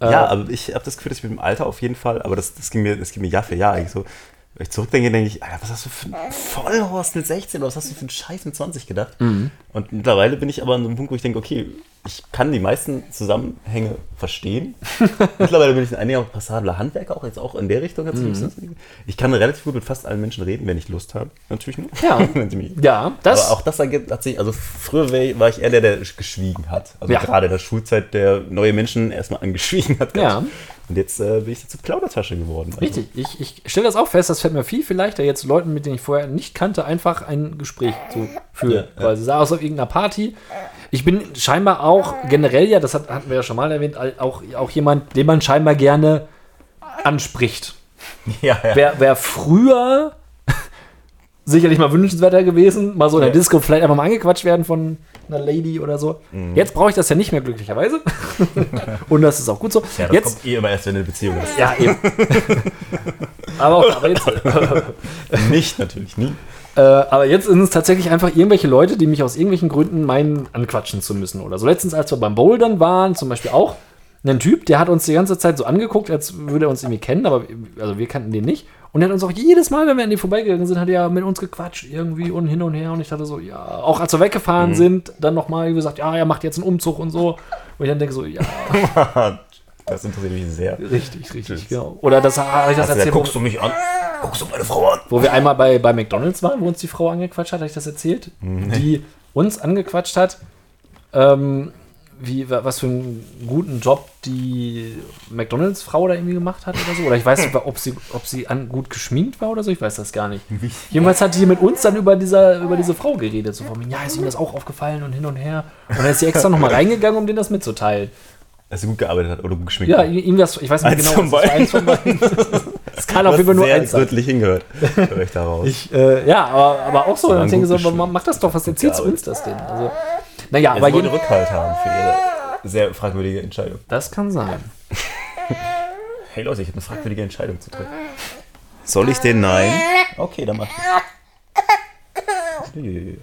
ja, aber ich habe das Gefühl, dass ich mit dem Alter auf jeden Fall, aber das, das, ging mir, das ging mir Jahr für Jahr eigentlich so, Wenn ich zurückdenke, denke ich, Alter, was hast du für einen Vollhorst mit 16 oder was hast du für einen Scheiß mit 20 gedacht? Mhm. Und mittlerweile bin ich aber an so einem Punkt, wo ich denke, okay, ich kann die meisten Zusammenhänge verstehen. (laughs) mittlerweile bin ich ein einiger passabler Handwerker, auch jetzt auch in der Richtung. Ein Mhm. Ich kann relativ gut mit fast allen Menschen reden, wenn ich Lust habe. Natürlich nur. Ja. (laughs) Ja, das. aber auch das ergibt- hat sich, also früher war ich eher der, der geschwiegen hat. Also Ja. gerade in der Schulzeit, der neue Menschen erstmal angeschwiegen hat. Ja. Und jetzt äh, bin ich zur Plaudertasche geworden. Also, Richtig, ich, ich stelle das auch fest, das fällt mir viel, viel leichter, jetzt Leuten, mit denen ich vorher nicht kannte, einfach ein Gespräch zu führen. Ja, ja. Quasi sei aus auf irgendeiner Party. Ich bin scheinbar auch generell ja, das hat, hatten wir ja schon mal erwähnt, auch, auch jemand, den man scheinbar gerne anspricht. (laughs) Ja, ja. Wäre wär früher sicherlich mal wünschenswerter gewesen, mal so in der Ja. Disco vielleicht einfach mal angequatscht werden von einer Lady oder so. Mhm. Jetzt brauche ich das ja nicht mehr, glücklicherweise. (laughs) Und das ist auch gut so. ja, das jetzt, kommt eh immer erst, wenn eine Beziehung ist. ja, eben. (laughs) aber, auch, aber, jetzt, (laughs) Nicht, natürlich, nie. äh, aber jetzt sind es tatsächlich einfach irgendwelche Leute, die mich aus irgendwelchen Gründen meinen, anquatschen zu müssen oder so. Letztens, als wir beim Bouldern waren, zum Beispiel auch, ein Typ, der hat uns die ganze Zeit so angeguckt, als würde er uns irgendwie kennen, aber also wir kannten den nicht. Und er hat uns auch jedes Mal, wenn wir an dem vorbeigegangen sind, hat er mit uns gequatscht irgendwie und hin und her. Und ich dachte so, ja, auch als wir weggefahren sind, dann nochmal gesagt, ja, er macht jetzt einen Umzug und so. Und ich dann denke so, ja, (laughs) Das interessiert mich sehr. richtig, richtig, genau. Oder das habe ich das Also, erzählt, wo, guckst du mich an. Guckst du meine Frau an. wo wir einmal bei, bei McDonalds waren, wo uns die Frau angequatscht hat, habe ich das erzählt? Die uns angequatscht hat, ähm, wie, wa- was für einen guten Job die McDonalds-Frau da irgendwie gemacht hat oder so. Oder ich weiß nicht, ob sie, ob sie an, gut geschminkt war oder so, ich weiß das gar nicht. Jedenfalls hat die mit uns dann über, dieser, über diese Frau geredet. So von mir, ja, ist ihm das auch aufgefallen und hin und her. Und dann ist sie extra nochmal reingegangen, um denen das mitzuteilen. Dass sie gut gearbeitet hat oder gut geschminkt Ja, hat. irgendwas, ich weiß nicht Eins genau, was das eins von beiden. Das (laughs) kann auf jeden Fall nur eins sein. gründlich hingehört. Höre ich daraus. Ich, äh, ja, aber, aber auch so, dann denke ich so, mach, mach das doch, was erzählst du uns das denn? Also, naja, Ja, aber sie wollte jeden, Rückhalt haben für ihre sehr fragwürdige Entscheidung. das kann sein. Hey Leute, ich habe eine fragwürdige Entscheidung zu treffen. Soll ich den Nein? Okay, dann mach ich.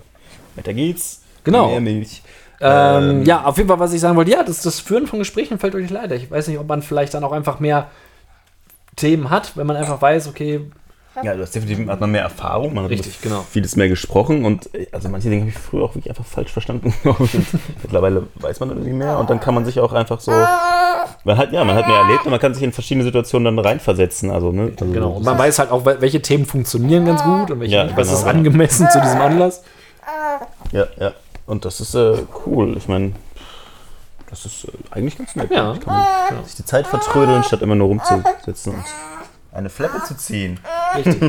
Weiter geht's. Genau. Mehr Milch. Ähm, ja, auf jeden Fall, was ich sagen wollte, ja, das, das Führen von Gesprächen fällt euch leider. Ich weiß nicht, ob man vielleicht dann auch einfach mehr Themen hat, wenn man einfach weiß, okay, Ja, das definitiv hat man mehr Erfahrung, man hat Richtig, genau. vieles mehr gesprochen und also manche Dinge habe ich früher auch wirklich einfach falsch verstanden. (laughs) mittlerweile weiß man irgendwie mehr und dann kann man sich auch einfach so, man hat ja, man hat mehr erlebt und man kann sich in verschiedene Situationen dann reinversetzen. Also ne, also, genau. Und man weiß halt auch, wel- welche Themen funktionieren ganz gut und welche Ja, nicht. Was genau, ist genau. angemessen zu diesem Anlass. Ja, ja. Und das ist äh, cool. Ich meine, das ist äh, eigentlich ganz nett. Ja. Ich kann man sich die Zeit vertrödeln, statt immer nur rumzusitzen und eine Flappe zu ziehen. Richtig.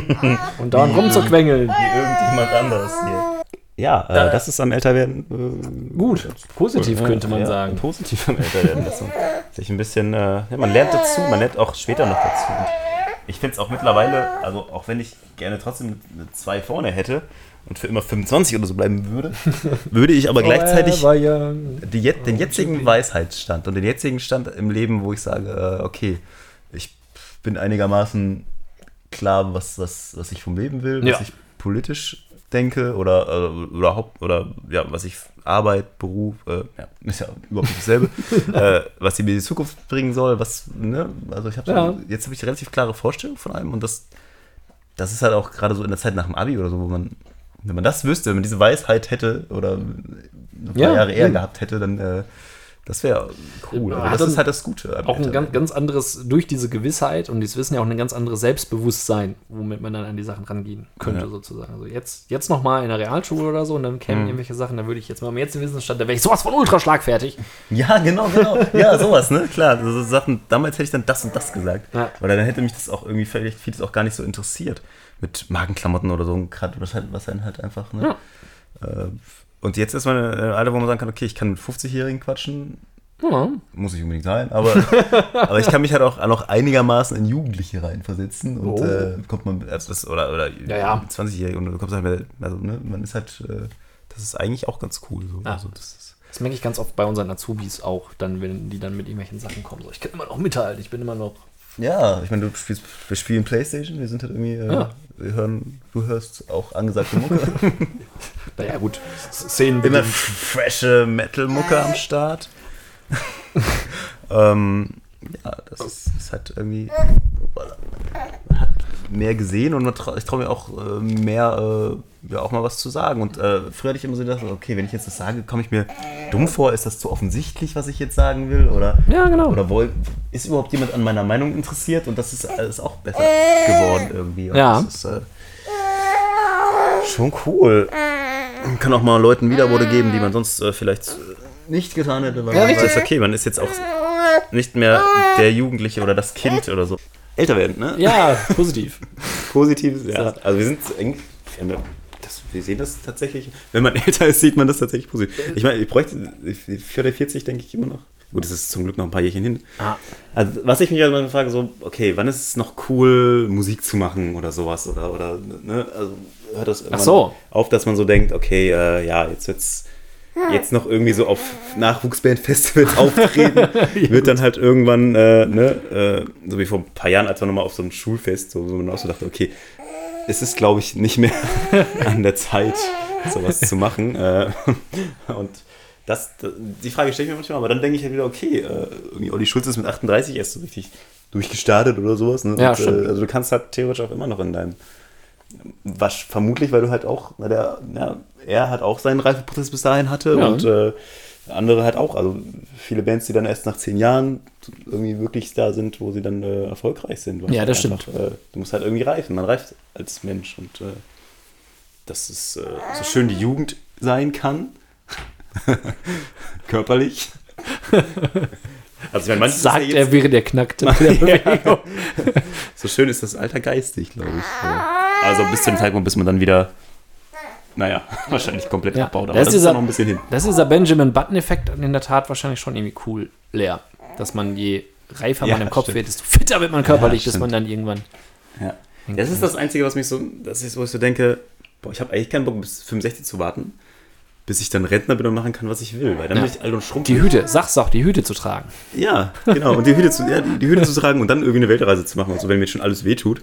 Und dauernd rumzuquengeln. Wie irgendjemand anders hier. Ja, äh, das ist am Älterwerden äh, Gut, positiv Ja, könnte man ja, sagen. Positiv am Älterwerden. Dass man sich ein bisschen, äh, ja, man lernt dazu, man lernt auch später noch dazu. Und ich finde es auch mittlerweile, also auch wenn ich gerne trotzdem eine 2 vorne hätte und für immer 25 oder so bleiben würde, (laughs) würde ich aber gleichzeitig die, den jetzigen Weisheitsstand und den jetzigen Stand im Leben, wo ich sage, äh, okay, bin einigermaßen klar, was, was, was ich vom Leben will, was Ja. ich politisch denke oder, äh, oder, oder ja, was ich Arbeit, Beruf, äh, ja, ist ja überhaupt nicht dasselbe, (laughs) äh, was die mir in die Zukunft bringen soll, was, ne, also ich habe so, Ja. jetzt habe ich relativ klare Vorstellungen von allem und das, das ist halt auch gerade so in der Zeit nach dem Abi oder so, wo man, wenn man das wüsste, wenn man diese Weisheit hätte oder ein paar Ja, Jahre eher eben. gehabt hätte, dann äh, das wäre cool. Ja, Aber hat das ist halt das Gute. Auch ein ganz, ganz anderes, durch diese Gewissheit und dieses Wissen ja auch ein ganz anderes Selbstbewusstsein, womit man dann an die Sachen rangehen könnte, Ja. sozusagen. Also jetzt, jetzt nochmal in der Realschule oder so und dann kämen Mhm. irgendwelche Sachen, da würde ich jetzt mal am jetzigen Wissensstand, da wäre ich sowas von ultra schlagfertig. Ja, genau, genau. Ja, sowas, ne? Klar, so Sachen, damals hätte ich dann das und das gesagt. Ja. Weil dann hätte mich das auch irgendwie vielleicht vieles auch gar nicht so interessiert. Mit Magenklamotten oder so, gerade was, halt, was einen halt einfach, ne? Äh, und jetzt ist man in einem Alter, wo man sagen kann, okay, ich kann mit 50-Jährigen quatschen, Ja, muss nicht unbedingt sein, aber, (laughs) aber ich kann mich halt auch noch einigermaßen in Jugendliche reinversetzen und Oh. äh, kommt man, das, oder, oder Ja, ja. 20-Jährige und du kommst halt, also ne, man ist halt, äh, das ist eigentlich auch ganz cool. So. Ja. Also das ist, das merke ich ganz oft bei unseren Azubis auch, dann, wenn die dann mit irgendwelchen Sachen kommen. So, ich kann immer noch mithalten, ich bin immer noch. Ja, ich meine, du spielst, wir spielen Playstation, wir sind halt irgendwie, äh, Ja. wir hören, du hörst auch angesagte Mucke. (laughs) Naja, gut, Szenen Immer frische Metal-Mucke am Start. (laughs) ähm, ja, das ist, ist halt irgendwie. Man hat mehr gesehen und man trau, ich traue mir auch äh, mehr, äh, ja, auch mal was zu sagen. Und äh, früher hatte ich immer so gedacht, okay, wenn ich jetzt das sage, komme ich mir dumm vor, ist das zu offensichtlich, was ich jetzt sagen will? Oder, Ja, genau. oder woll, ist überhaupt jemand an meiner Meinung interessiert? Und das ist alles auch besser geworden irgendwie. Und Ja. Das ist äh, schon cool. Man kann auch mal Leuten Wiederworte geben, die man sonst äh, vielleicht äh, nicht getan hätte, weil Ja, man richtig. weiß, okay, man ist jetzt auch nicht mehr der Jugendliche oder das Kind oder so. Älter werden, ne? Ja, positiv. (laughs) Positives, ja. Also wir sind eng. wir haben ja- Das, wir sehen das tatsächlich. Wenn man (laughs) älter ist, sieht man das tatsächlich positiv. Ich meine, ich bräuchte für der 40 denke ich immer noch. Gut, das ist zum Glück noch ein paar Jährchen hin. Ah. Also, was ich mich halt mal frage, so, okay, wann ist es noch cool, Musik zu machen oder sowas? Oder, oder ne? Also hört das irgendwann so. auf, dass man so denkt, okay, äh, ja, jetzt wird's jetzt noch irgendwie so auf Nachwuchsband-Festivals (laughs) auftreten, wird dann halt irgendwann, äh, ne, äh, so wie vor ein paar Jahren, als wir nochmal auf so ein Schulfest, so, wo man auch so dachte, okay, es ist, glaube ich, nicht mehr (laughs) an der Zeit, sowas zu machen. Äh, und das, die Frage stelle ich mir manchmal, aber dann denke ich halt wieder, okay, äh, irgendwie Olli Schulz ist mit 38 erst so richtig durchgestartet oder sowas. Ne? Ja, Und, stimmt. äh, also du kannst halt theoretisch auch immer noch in deinem was vermutlich, weil du halt auch, weil der, ja, er hat auch seinen Reifeprozess bis dahin hatte Ja. und äh, andere halt auch. Also viele Bands, die dann erst nach zehn Jahren irgendwie wirklich da sind, wo sie dann äh, erfolgreich sind. Ja, das stimmt. einfach, Äh, du musst halt irgendwie reifen. Man reift als Mensch und äh, dass es äh, so schön die Jugend sein kann. (laughs) Körperlich. Also ich meine, manches ist Sagt (laughs) ja er, er mit der Bewegung. (laughs) so schön ist das Alter geistig, glaube ich. Ja. Also bis zu dem Zeitpunkt, bis man dann wieder, naja, (laughs) wahrscheinlich komplett Ja, abbaut. das Aber das, ist ist dieser- ja noch ein bisschen hin. Das ist dieser Benjamin Button-Effekt in der Tat wahrscheinlich schon irgendwie cool leer. Dass man je reifer Ja, man im Kopf stimmt. wird, desto fitter wird man körperlich, Ja, bis man dann irgendwann. Ja. Das ist das Einzige, was mich so, das ist, wo ich so denke, boah, ich habe eigentlich keinen Bock, bis 65 zu warten, bis ich dann Rentner bin und machen kann, was ich will. Weil dann Ja. bin ich alt und schrumpelig. Die Hüte, sag's auch, die Hüte zu tragen. Ja, genau. Und die Hüte, zu, ja, die, die Hüte zu tragen und dann irgendwie eine Weltreise zu machen, also wenn mir jetzt schon alles wehtut.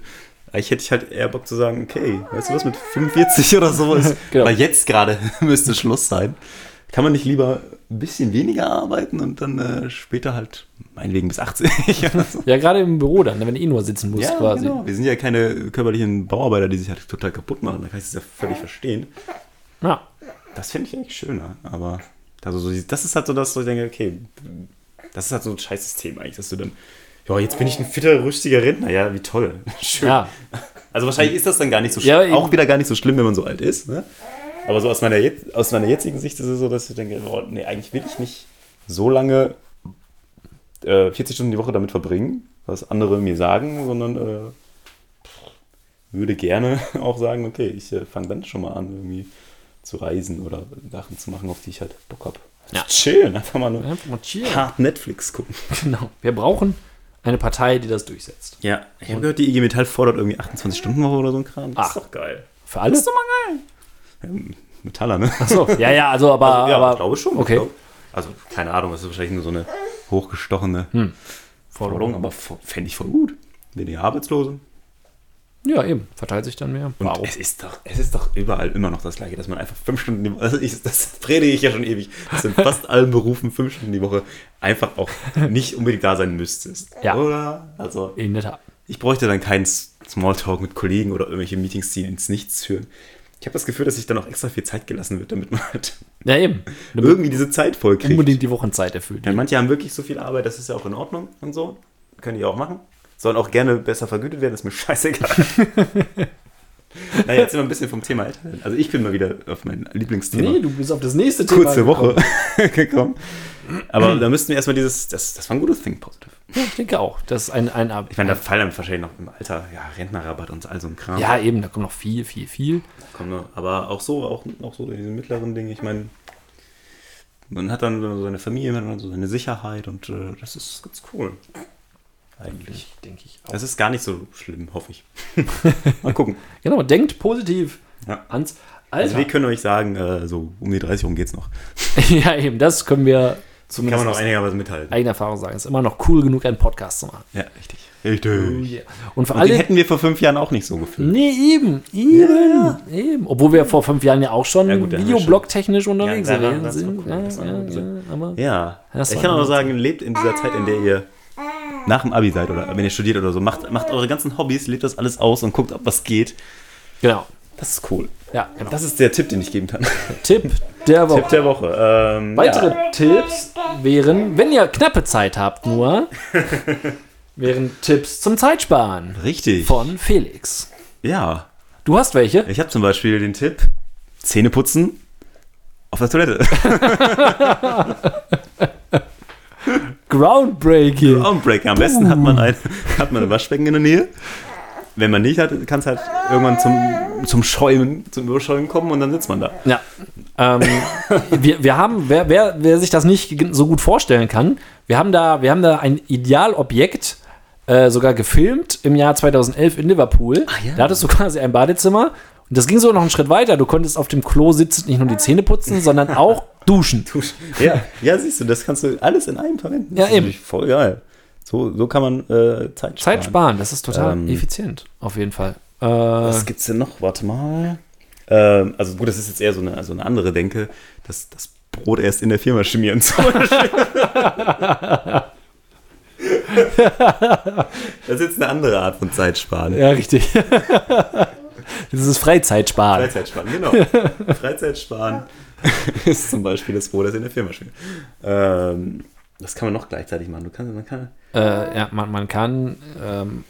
Eigentlich hätte ich halt eher Bock zu sagen, okay, weißt du was, mit 45 oder so ist, (laughs) Genau. weil jetzt gerade (laughs) müsste Schluss sein. Kann man nicht lieber ein bisschen weniger arbeiten und dann äh, später halt meinetwegen bis 80 (laughs) oder so? Ja, gerade im Büro dann, wenn du eh nur sitzen musst Ja, quasi. genau. Wir sind ja keine körperlichen Bauarbeiter, die sich halt total kaputt machen. Da kann ich das ja völlig verstehen. Ja. Das finde ich eigentlich schöner. Aber also so, das ist halt so, dass ich denke, okay, das ist halt so ein scheiß System eigentlich, dass du dann, ja, jetzt bin ich ein fitter, rüstiger Rentner. Ja, wie toll. (laughs) Schön. Ja. Also wahrscheinlich ist das dann gar nicht so schlimm. Ja, auch wieder gar nicht so schlimm, wenn man so alt ist. Ne? Aber so aus meiner, aus meiner jetzigen Sicht ist es so, dass ich denke, oh, nee, eigentlich will ich nicht so lange äh, 40 Stunden die Woche damit verbringen, was andere mir sagen, sondern äh, würde gerne (laughs) auch sagen, okay, ich äh, fange dann schon mal an, irgendwie zu reisen oder Sachen zu machen, auf die ich halt Bock habe. Ja. Chillen, einfach mal nur Einfach mal chillen. hart Netflix gucken. Genau. Wir brauchen eine Partei, die das durchsetzt. Ja, ich habe gehört, die IG Metall fordert irgendwie 28 Stunden Woche oder so ein Kram. Das Ach. ist doch geil. Für alle? Ähm, Metaller, ne? So, ja, ja, also aber. Also, ja, aber ich glaube schon. Okay. Glaub, also, keine Ahnung, das ist wahrscheinlich nur so eine hochgestochene Hm. Forderung, aber fände ich voll gut. Weniger Arbeitslose. Ja, eben. Verteilt sich dann mehr. Und Warum? es ist doch, es ist doch überall immer noch das Gleiche, dass man einfach fünf Stunden die Woche, also ich, das predige ich ja schon ewig, dass du in fast allen Berufen fünf Stunden die Woche einfach auch nicht unbedingt da sein müsstest. Ja. Oder? Also, In der Tat. ich bräuchte dann keinen Smalltalk mit Kollegen oder irgendwelche Meetings, die ins Nichts führen. Ich habe das Gefühl, dass sich dann auch extra viel Zeit gelassen wird, damit man halt Ja, eben. Du irgendwie diese Zeit voll kriegt. unbedingt die Wochenzeit erfüllt. Ja, manche haben wirklich so viel Arbeit, das ist ja auch in Ordnung und so. Können die auch machen. Sollen auch gerne besser vergütet werden, ist mir (laughs) scheißegal. (laughs) naja, jetzt sind wir ein bisschen vom Thema werden. Also ich bin mal wieder auf mein Lieblingsthema. Nee, du bist auf das nächste Thema. Kurze Woche gekommen. (laughs) Aber (clears throat) da müssten wir erstmal dieses, das, das war ein gutes Think Positive. Ja, ich denke auch. Das ist ein, ein, Ich meine, da fallen dann wahrscheinlich noch im Alter, ja, Rentnerrabatt und all so ein Kram. Ja, eben, da kommt noch viel, viel, viel. Noch. Aber auch so, auch, auch so diese mittleren Dinge. Ich meine, man hat dann so seine Familie, man hat so seine Sicherheit und äh, das ist ganz cool. Eigentlich. Denke ich auch. Das ist gar nicht so schlimm, hoffe ich. (laughs) Mal gucken. Genau, denkt positiv Ja. ans Also Alter. wir können euch sagen, äh, so um die 30 rum geht's noch. (laughs) ja, eben, das können wir Kann zumindest man noch einigermaßen mithalten. eigener Erfahrung sagen. Es ist immer noch cool genug, einen Podcast zu machen. Ja, richtig. Richtig. Oh yeah. Und für Und den alle. hätten wir vor fünf Jahren auch nicht so gefühlt. Nee, eben, eben, eben. Obwohl wir vor fünf Jahren ja auch schon Ja, videoblog-technisch unterwegs Ja, sind. cool, Ja, ja, ja, Ja. Ich kann auch nur sagen, lebt in dieser Zeit, in der ihr nach dem Abi seid oder wenn ihr studiert oder so, macht, macht eure ganzen Hobbys, lebt das alles aus und guckt, ob was geht. Genau. Das ist cool. Ja, genau. Das ist der Tipp, den ich geben kann. Tipp der Woche. Tipp der Woche. Ähm, Weitere ja. Tipps wären, wenn ihr knappe Zeit habt nur, wären Tipps zum Zeitsparen Richtig. von Felix. Ja. Du hast welche? Ich habe zum Beispiel den Tipp: Zähne putzen auf der Toilette. (laughs) Groundbreaking. Armbreaker. Am besten hat man, ein, hat man ein Waschbecken in der Nähe. Wenn man nicht hat, kann es halt irgendwann zum, zum Schäumen, zum Überschäumen kommen und dann sitzt man da. Ja. Ähm, wir, wir haben, wer, wer, wer sich das nicht so gut vorstellen kann, wir haben da, wir haben da ein Idealobjekt äh, sogar gefilmt im Jahr 2011 in Liverpool. ja. Da hattest du quasi ein Badezimmer. Und das ging so noch einen Schritt weiter. Du konntest auf dem Klo sitzend nicht nur die Zähne putzen, sondern auch duschen. Ja, ja, siehst du, das kannst du alles in einem verwenden. Ja, Das ist eben. Voll geil. So, so kann man äh, Zeit sparen. Zeit sparen, das ist total Ähm, effizient, auf jeden Fall. Äh, Was gibt's denn noch? Warte mal. Ähm, also gut, das ist jetzt eher so eine, so eine andere Denke, dass das Brot erst in der Firma schmieren zum Beispiel. (laughs) das ist jetzt eine andere Art von Zeitsparen. ja, richtig. (laughs) das ist Freizeitsparen. Freizeitsparen, genau. Freizeitsparen (laughs) ist zum Beispiel das Brot erst in der Firma schmieren. Ähm, das kann man noch gleichzeitig machen. Du kannst, man kann, Äh, ja, man, man kann ähm,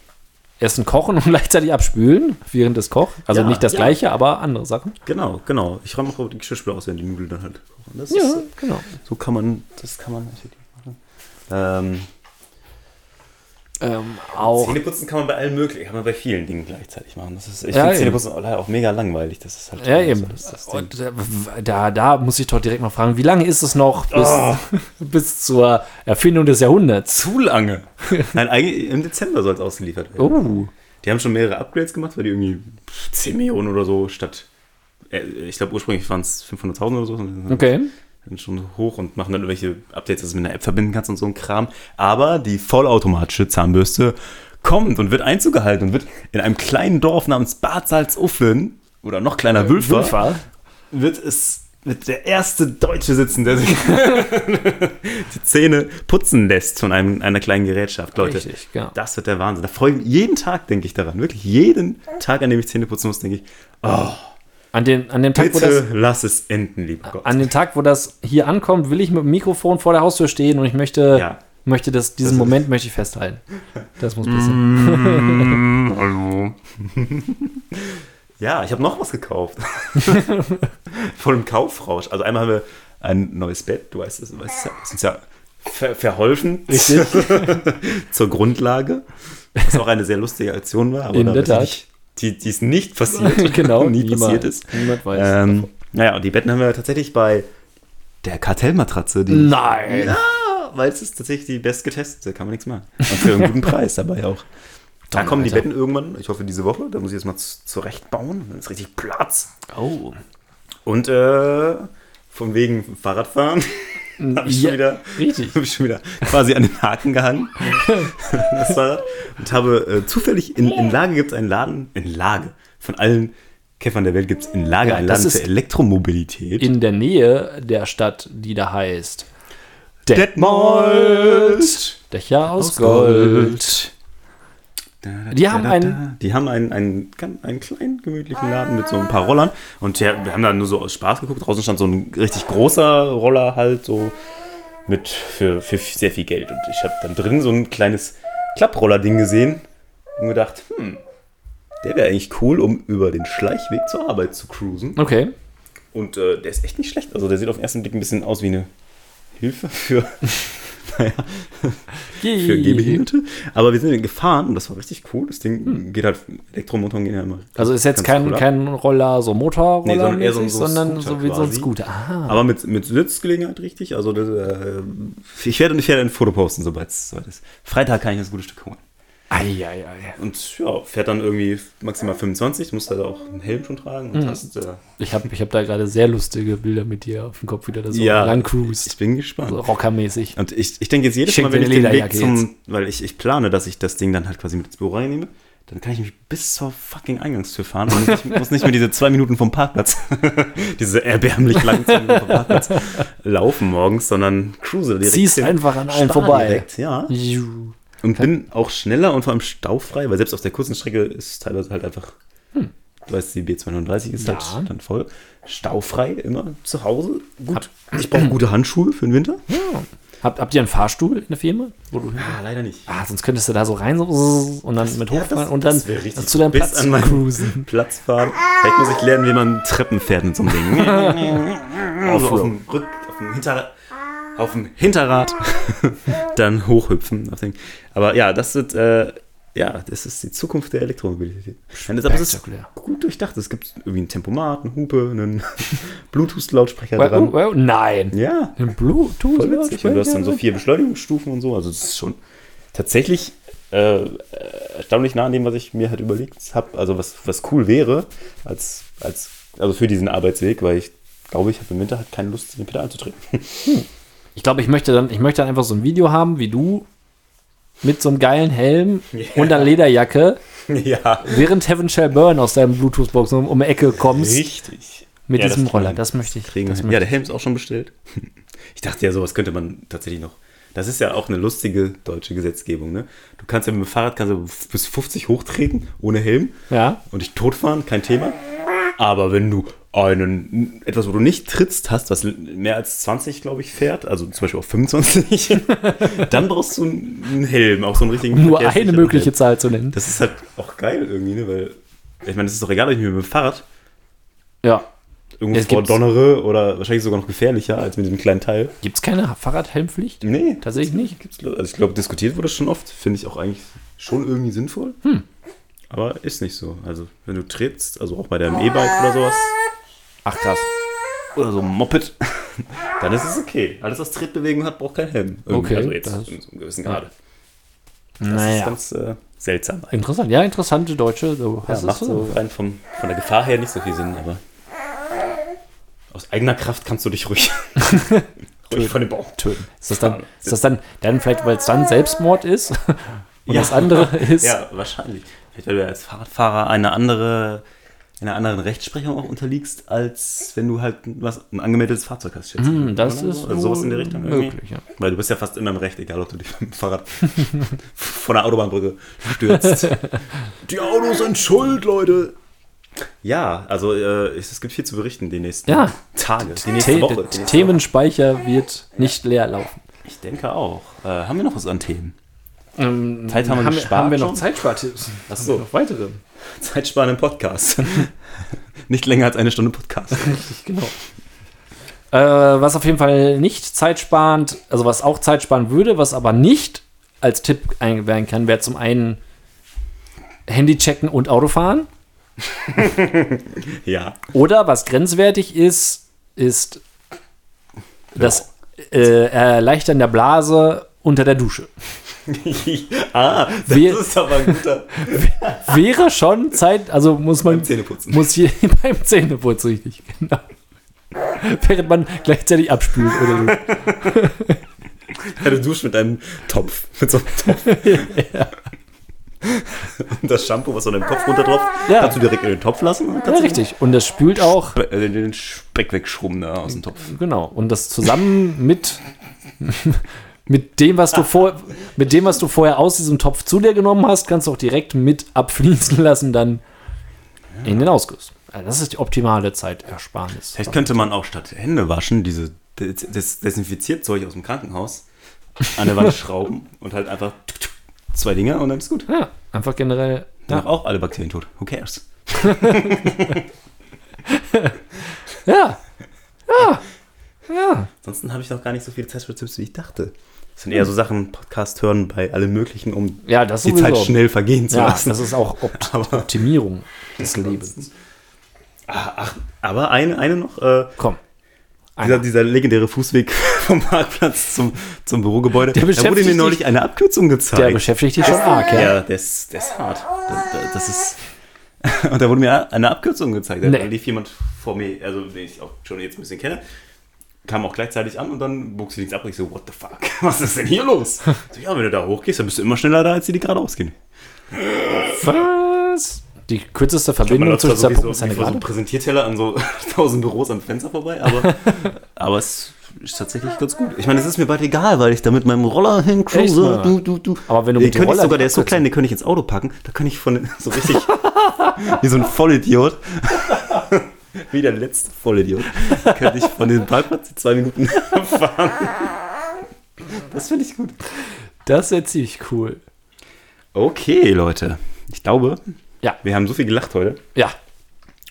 Essen kochen und (laughs) gleichzeitig abspülen, während es kocht. Also Ja, nicht das ja. gleiche, aber andere Sachen. genau, genau. Ich räume auch die Geschirrspüler aus, wenn die Nudeln dann halt kochen. Das Ja, ist, genau. so kann man, das kann man natürlich machen. Ähm, Ähm, auch. Zähneputzen kann man bei allen möglichen, kann man bei vielen Dingen gleichzeitig machen. Das ist, ich Ja, finde. Zähneputzen auch mega langweilig. Das ist halt Ja, so eben. Das, das Ding. Und äh, da, da muss ich doch direkt mal fragen, wie lange ist es noch bis, Oh. (laughs) bis zur Erfindung des Jahrhunderts? Zu lange. Nein, eigentlich im Dezember soll es ausgeliefert werden. Oh, Die haben schon mehrere Upgrades gemacht, weil die irgendwie 10 Millionen oder so statt, äh, ich glaube ursprünglich waren es 500.000 oder so. okay. Sind schon hoch und machen dann irgendwelche Updates, dass du mit einer App verbinden kannst und so ein Kram. Aber die vollautomatische Zahnbürste kommt und wird Einzug gehalten und wird in einem kleinen Dorf namens Bad Salzuflen oder noch kleiner Wülfer, Wülfer. wird es wird der erste Deutsche sitzen, der sich (laughs) die Zähne putzen lässt von einem, einer kleinen Gerätschaft. Leute, Richtig, genau. das wird der Wahnsinn. Da freue ich mich jeden Tag, denke ich daran. Wirklich jeden Tag, an dem ich Zähne putzen muss, denke ich, oh, An, den, an dem Tag, wo das, bitte lass es enden, lieber Gott. an dem Tag, wo das hier ankommt, will ich mit dem Mikrofon vor der Haustür stehen und ich möchte, Ja. möchte das, diesen Das Moment möchte ich festhalten. Das muss passieren. (laughs) Hallo. ja, ich habe noch was gekauft. (laughs) Von einem Kaufrausch. Also einmal haben wir ein neues Bett, du weißt es, du weißt es das ist ja ver verholfen Richtig. (laughs) zur Grundlage. Was auch eine sehr lustige Aktion war, aber In da weiß ich die, die ist nicht passiert. (laughs) genau, (laughs) nie niemand- passiert ist. Niemand weiß. Ähm, naja, und die Betten haben wir tatsächlich bei der Kartellmatratze. Die Nein. Ja, weil es ist tatsächlich die bestgetestete, kann man nichts machen. Und für einen guten Preis dabei auch. Da kommen die Alter. Betten irgendwann, ich hoffe diese Woche, da muss ich jetzt mal zurechtbauen, dann ist richtig Platz. Oh. Und äh, von wegen Fahrradfahren (laughs) habe ich, Ja, schon wieder- richtig. (laughs) hab ich schon wieder quasi an den Haken gehangen, (laughs) das Fahrrad. Und habe äh, zufällig, in, in Lage gibt es einen Laden, in Lage, von allen Käffern der Welt gibt es in Lage Ja, einen Laden für Elektromobilität. In der Nähe der Stadt, die da heißt Detmold. Dächer aus Gold. Die haben einen- Die haben einen, einen, einen kleinen, gemütlichen Laden mit so ein paar Rollern. Und wir haben da nur so aus Spaß geguckt. Draußen stand so ein richtig großer Roller halt so mit für, für sehr viel Geld. Und ich habe dann drin so ein kleines Klapproller-Ding gesehen und gedacht, hm, der wäre eigentlich cool, um über den Schleichweg zur Arbeit zu cruisen. Okay. Und äh, der ist echt nicht schlecht. Also der sieht auf den ersten Blick ein bisschen aus wie eine Hilfe für, naja, (laughs) für Gehbehinderte. Aber wir sind gefahren und das war richtig cool. Das Ding geht halt, Elektromotoren gehen ja immer. Also ist jetzt kein, cool kein Roller, so Motorroller, Nee, sondern eher so so sondern so wie so ein quasi. Scooter. Aha. Aber mit, mit Sitzgelegenheit richtig. Also das, äh, ich werde ich werde ein Foto posten, sobald es soweit ist. Freitag kann ich das gute Stück holen. Eieiei. Und ja, fährt dann irgendwie maximal 25, muss da auch einen Helm schon tragen Mhm. hast, äh, Ich habe ich hab da gerade sehr lustige Bilder mit dir auf dem Kopf, wie du da so ja, lang ich cruist. bin gespannt. So rockermäßig. Und ich, ich denke jetzt jedes Schick Mal, wenn ich den Weg zum, weil ich, ich plane, dass ich das Ding dann halt quasi mit ins Büro reinnehme, dann kann ich mich bis zur fucking Eingangstür fahren und muss nicht, (laughs) muss nicht mehr diese zwei Minuten vom Parkplatz, (laughs) diese erbärmlich langen zwei Minuten vom Parkplatz (laughs) laufen morgens, sondern cruise direkt. Ziehst hin. einfach an allen vorbei. Direkt, ja. Juhu. Und bin auch schneller und vor allem staufrei, weil selbst auf der kurzen Strecke ist teilweise halt einfach, du weißt, die B239 ist Hm. Ja. halt dann voll. Staufrei immer zu Hause. Gut. Ich brauche gute Handschuhe für den Winter. Habt, habt ihr einen Fahrstuhl in der Firma? Wo du Ah, leider nicht. ah, sonst könntest du da so rein so und dann mit Ja, hochfahren das- und dann das zu deinem Platz an meinen cruisen. (laughs) Platz fahren. Vielleicht muss ich lernen, wie man Treppen fährt mit so einem Ding. (laughs) also auf dem Rück, auf dem Hinterrad, auf dem Hinterrad (laughs) dann hochhüpfen. Aber ja, das wird, äh, ja, das ist die Zukunft der Elektromobilität. Und deshalb ist es Spektakulär. gut durchdacht. Es gibt irgendwie einen Tempomat, eine Hupe, einen (laughs) Bluetooth-Lautsprecher Well, dran. well, nein. Ja, Ein Bluetooth. voll witzig. Und du hast dann so vier Beschleunigungsstufen und so. Also es ist schon tatsächlich äh, erstaunlich nah an dem, was ich mir halt überlegt habe. Also was, was cool wäre, als, als, also für diesen Arbeitsweg, weil ich glaube, ich habe im Winter halt keine Lust, den Pedal anzutreten. Ich glaube, ich möchte dann, ich möchte dann einfach so ein Video haben, wie du mit so einem geilen Helm (laughs) und einer Lederjacke, ja. während Heaven Shall Burn aus deinem Bluetooth-Box um, um die Ecke kommst. Richtig. Mit Ja, diesem das Roller. Das möchte ich. Kriegen das möchte Ja, der Helm ist auch schon bestellt. (laughs) Ich dachte ja, sowas könnte man tatsächlich noch. Das ist ja auch eine lustige deutsche Gesetzgebung. Ne? Du kannst ja mit dem Fahrrad kannst du bis 50 hochtreten ohne Helm Ja. und dich totfahren, kein Thema. Aber wenn du einen, etwas, wo du nicht trittst, hast, was mehr als 20, glaube ich, fährt, also zum Beispiel auch 25, (laughs) dann brauchst du einen Helm, auch so einen richtigen. Um nur eine mögliche Helm. Zahl zu nennen. Das ist halt auch geil irgendwie, ne? weil ich meine, es ist doch egal, ob ich mir mit dem Fahrrad Ja. irgendwo vordonnere oder wahrscheinlich sogar noch gefährlicher als mit diesem kleinen Teil. Gibt es keine Fahrradhelmpflicht? Nee, Tatsächlich nicht. gibt's, also ich glaube, diskutiert wurde es schon oft. Finde ich auch eigentlich schon irgendwie sinnvoll. Hm. Aber ist nicht so. Also, wenn du trittst, also auch bei deinem E-Bike oder sowas, Ach krass. oder so ein Moped, (laughs) dann ist es okay. Alles, was Tretbewegung hat, braucht keinen Helm. Irgendwie. Okay, Also jetzt das- in so einem gewissen Grade. Das Naja. ist ganz äh, seltsam. eigentlich. Interessant. Ja, interessante Deutsche. Du Ja, hast macht so rein vom, von der Gefahr her nicht so viel Sinn, aber aus eigener Kraft kannst du dich ruhig, (laughs) ruhig von dem Baum töten. Ist das dann, ist das dann, dann vielleicht, weil es dann Selbstmord ist? (laughs) Und das andere ist. Ja, wahrscheinlich. Vielleicht, weil du als Fahrradfahrer eine andere, einer anderen Rechtsprechung auch unterliegst, als wenn du halt was, ein angemeldetes Fahrzeug hast. schätze ich. Hm, das Oder ist so. also sowas in der Richtung. möglich, ja. Weil du bist ja fast immer im Recht, egal ob du dich mit dem Fahrrad (laughs) von der Autobahnbrücke stürzt. Die Autos sind schuld, Leute. Ja, also äh, es, gibt viel zu berichten die nächsten Ja. Tage, die nächste The Woche. der Die nächste Themenspeicher wird nicht leer laufen. Woche. Ich denke auch. Äh, haben wir noch was an Themen? Ähm, Zeit haben wir haben, gespart haben wir noch? Zeitspartipps? Ach so. Noch weitere. (laughs) Zeitsparenden Podcast. (laughs) Nicht länger als eine Stunde Podcast. Richtig, genau. Äh, was auf jeden Fall nicht zeitsparend, also was auch zeitsparen würde, was aber nicht als Tipp eingewerben kann, wäre zum einen Handy checken und Autofahren. (laughs) Ja. Oder was grenzwertig ist, ist das äh, Erleichtern der Blase unter der Dusche. (laughs) ah, das Wir- ist aber ein guter (laughs) Wäre schon Zeit, also muss man Zähneputzen. muss hier (laughs) beim Zähneputzen richtig, genau. Während man gleichzeitig abspült oder so. Ja, du duschst mit einem Topf. Mit so einem Topf. Und das Shampoo, was an deinem Kopf runtertropft, Ja. kannst du direkt in den Topf lassen. Ja, richtig. Und das spült auch, den- äh, den Speck wegschrubben da aus dem Topf. genau. Und das zusammen mit, mit dem, was du vor, mit dem, was du vorher aus diesem Topf zu dir genommen hast, kannst du auch direkt mit abfließen lassen, dann in den Ausguss. Also das ist die optimale Zeitersparnis. Vielleicht könnte man auch statt Hände waschen, diese Des Des Desinfizierzeug aus dem Krankenhaus an der Wand (laughs) schrauben und halt einfach zwei Dinger und dann ist gut. Ja, einfach generell. Dann Ja, auch alle Bakterien tot. Who cares? (laughs) ja, ja, ja. Ansonsten habe ich noch gar nicht so viele Zeitspartipps, wie ich dachte. Das sind eher so Sachen, Podcast hören bei allem Möglichen, um Ja, das die sowieso. Zeit schnell vergehen zu Ja, lassen. das ist auch Opt Aber- Optimierung des Lebens. Ah, Ach, aber eine, eine noch. Äh, Komm. dieser, dieser legendäre Fußweg (laughs) vom Parkplatz zum, zum Bürogebäude. Der da wurde mir neulich eine Abkürzung gezeigt. Der beschäftigt dich schon arg, ja? Ja, der ist, der ist hart. Da- da- Das ist. (laughs) Und da wurde mir eine Abkürzung gezeigt. Da Nee. lief jemand vor mir, also den ich auch schon jetzt ein bisschen kenne, kam auch gleichzeitig an und dann bog sie links ab und ich so, what the fuck? (laughs) Was ist denn hier los? (laughs) So, ja, wenn du da hochgehst, dann bist du immer schneller da, als die, die geradeaus gehen. Was? Die kürzeste Verbindung zwischen zwei Punkten ist eine vor so gerade. Präsentierteller an so (laughs) tausend Büros am Fenster vorbei, aber, aber es ist tatsächlich ganz gut. Ich meine, es ist mir bald egal, weil ich da mit meinem Roller hincruise. mal? Du, du, du. Aber wenn du den mit dem Roller sogar, der ist so klein, den könnte ich ins Auto packen. Da kann ich von so richtig wie so ein Vollidiot. Wie der letzte Vollidiot. Könnte ich von Parkplatz in zwei Minuten fahren. Das finde ich gut. Das wäre ziemlich cool. Okay, Leute. Ich glaube, Ja. wir haben so viel gelacht heute. Ja.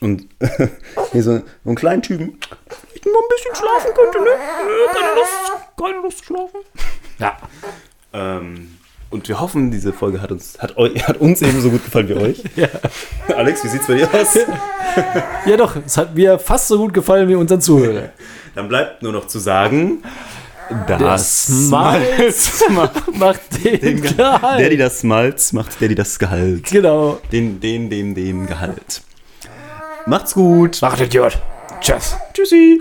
Und (laughs) hier so, so einen kleinen Typen, ich noch ein bisschen schlafen könnte, ne? Äh, Keine Lust, keine Lust zu schlafen. Ja. Ähm, und wir hoffen, diese Folge hat uns, hat, eu, hat uns ebenso gut gefallen wie euch. (laughs) Ja. Alex, wie sieht's bei dir aus? (laughs) Ja, doch. Es hat mir fast so gut gefallen wie unseren Zuhörern. (laughs) Dann bleibt nur noch zu sagen, das Smalz macht Macht den, den Ge Gehalt. Daddy das Smalz macht Daddy das Gehalt. Genau. Den, den, dem, dem Gehalt. Macht's gut. Macht Idiot. Tschüss. Tschüssi.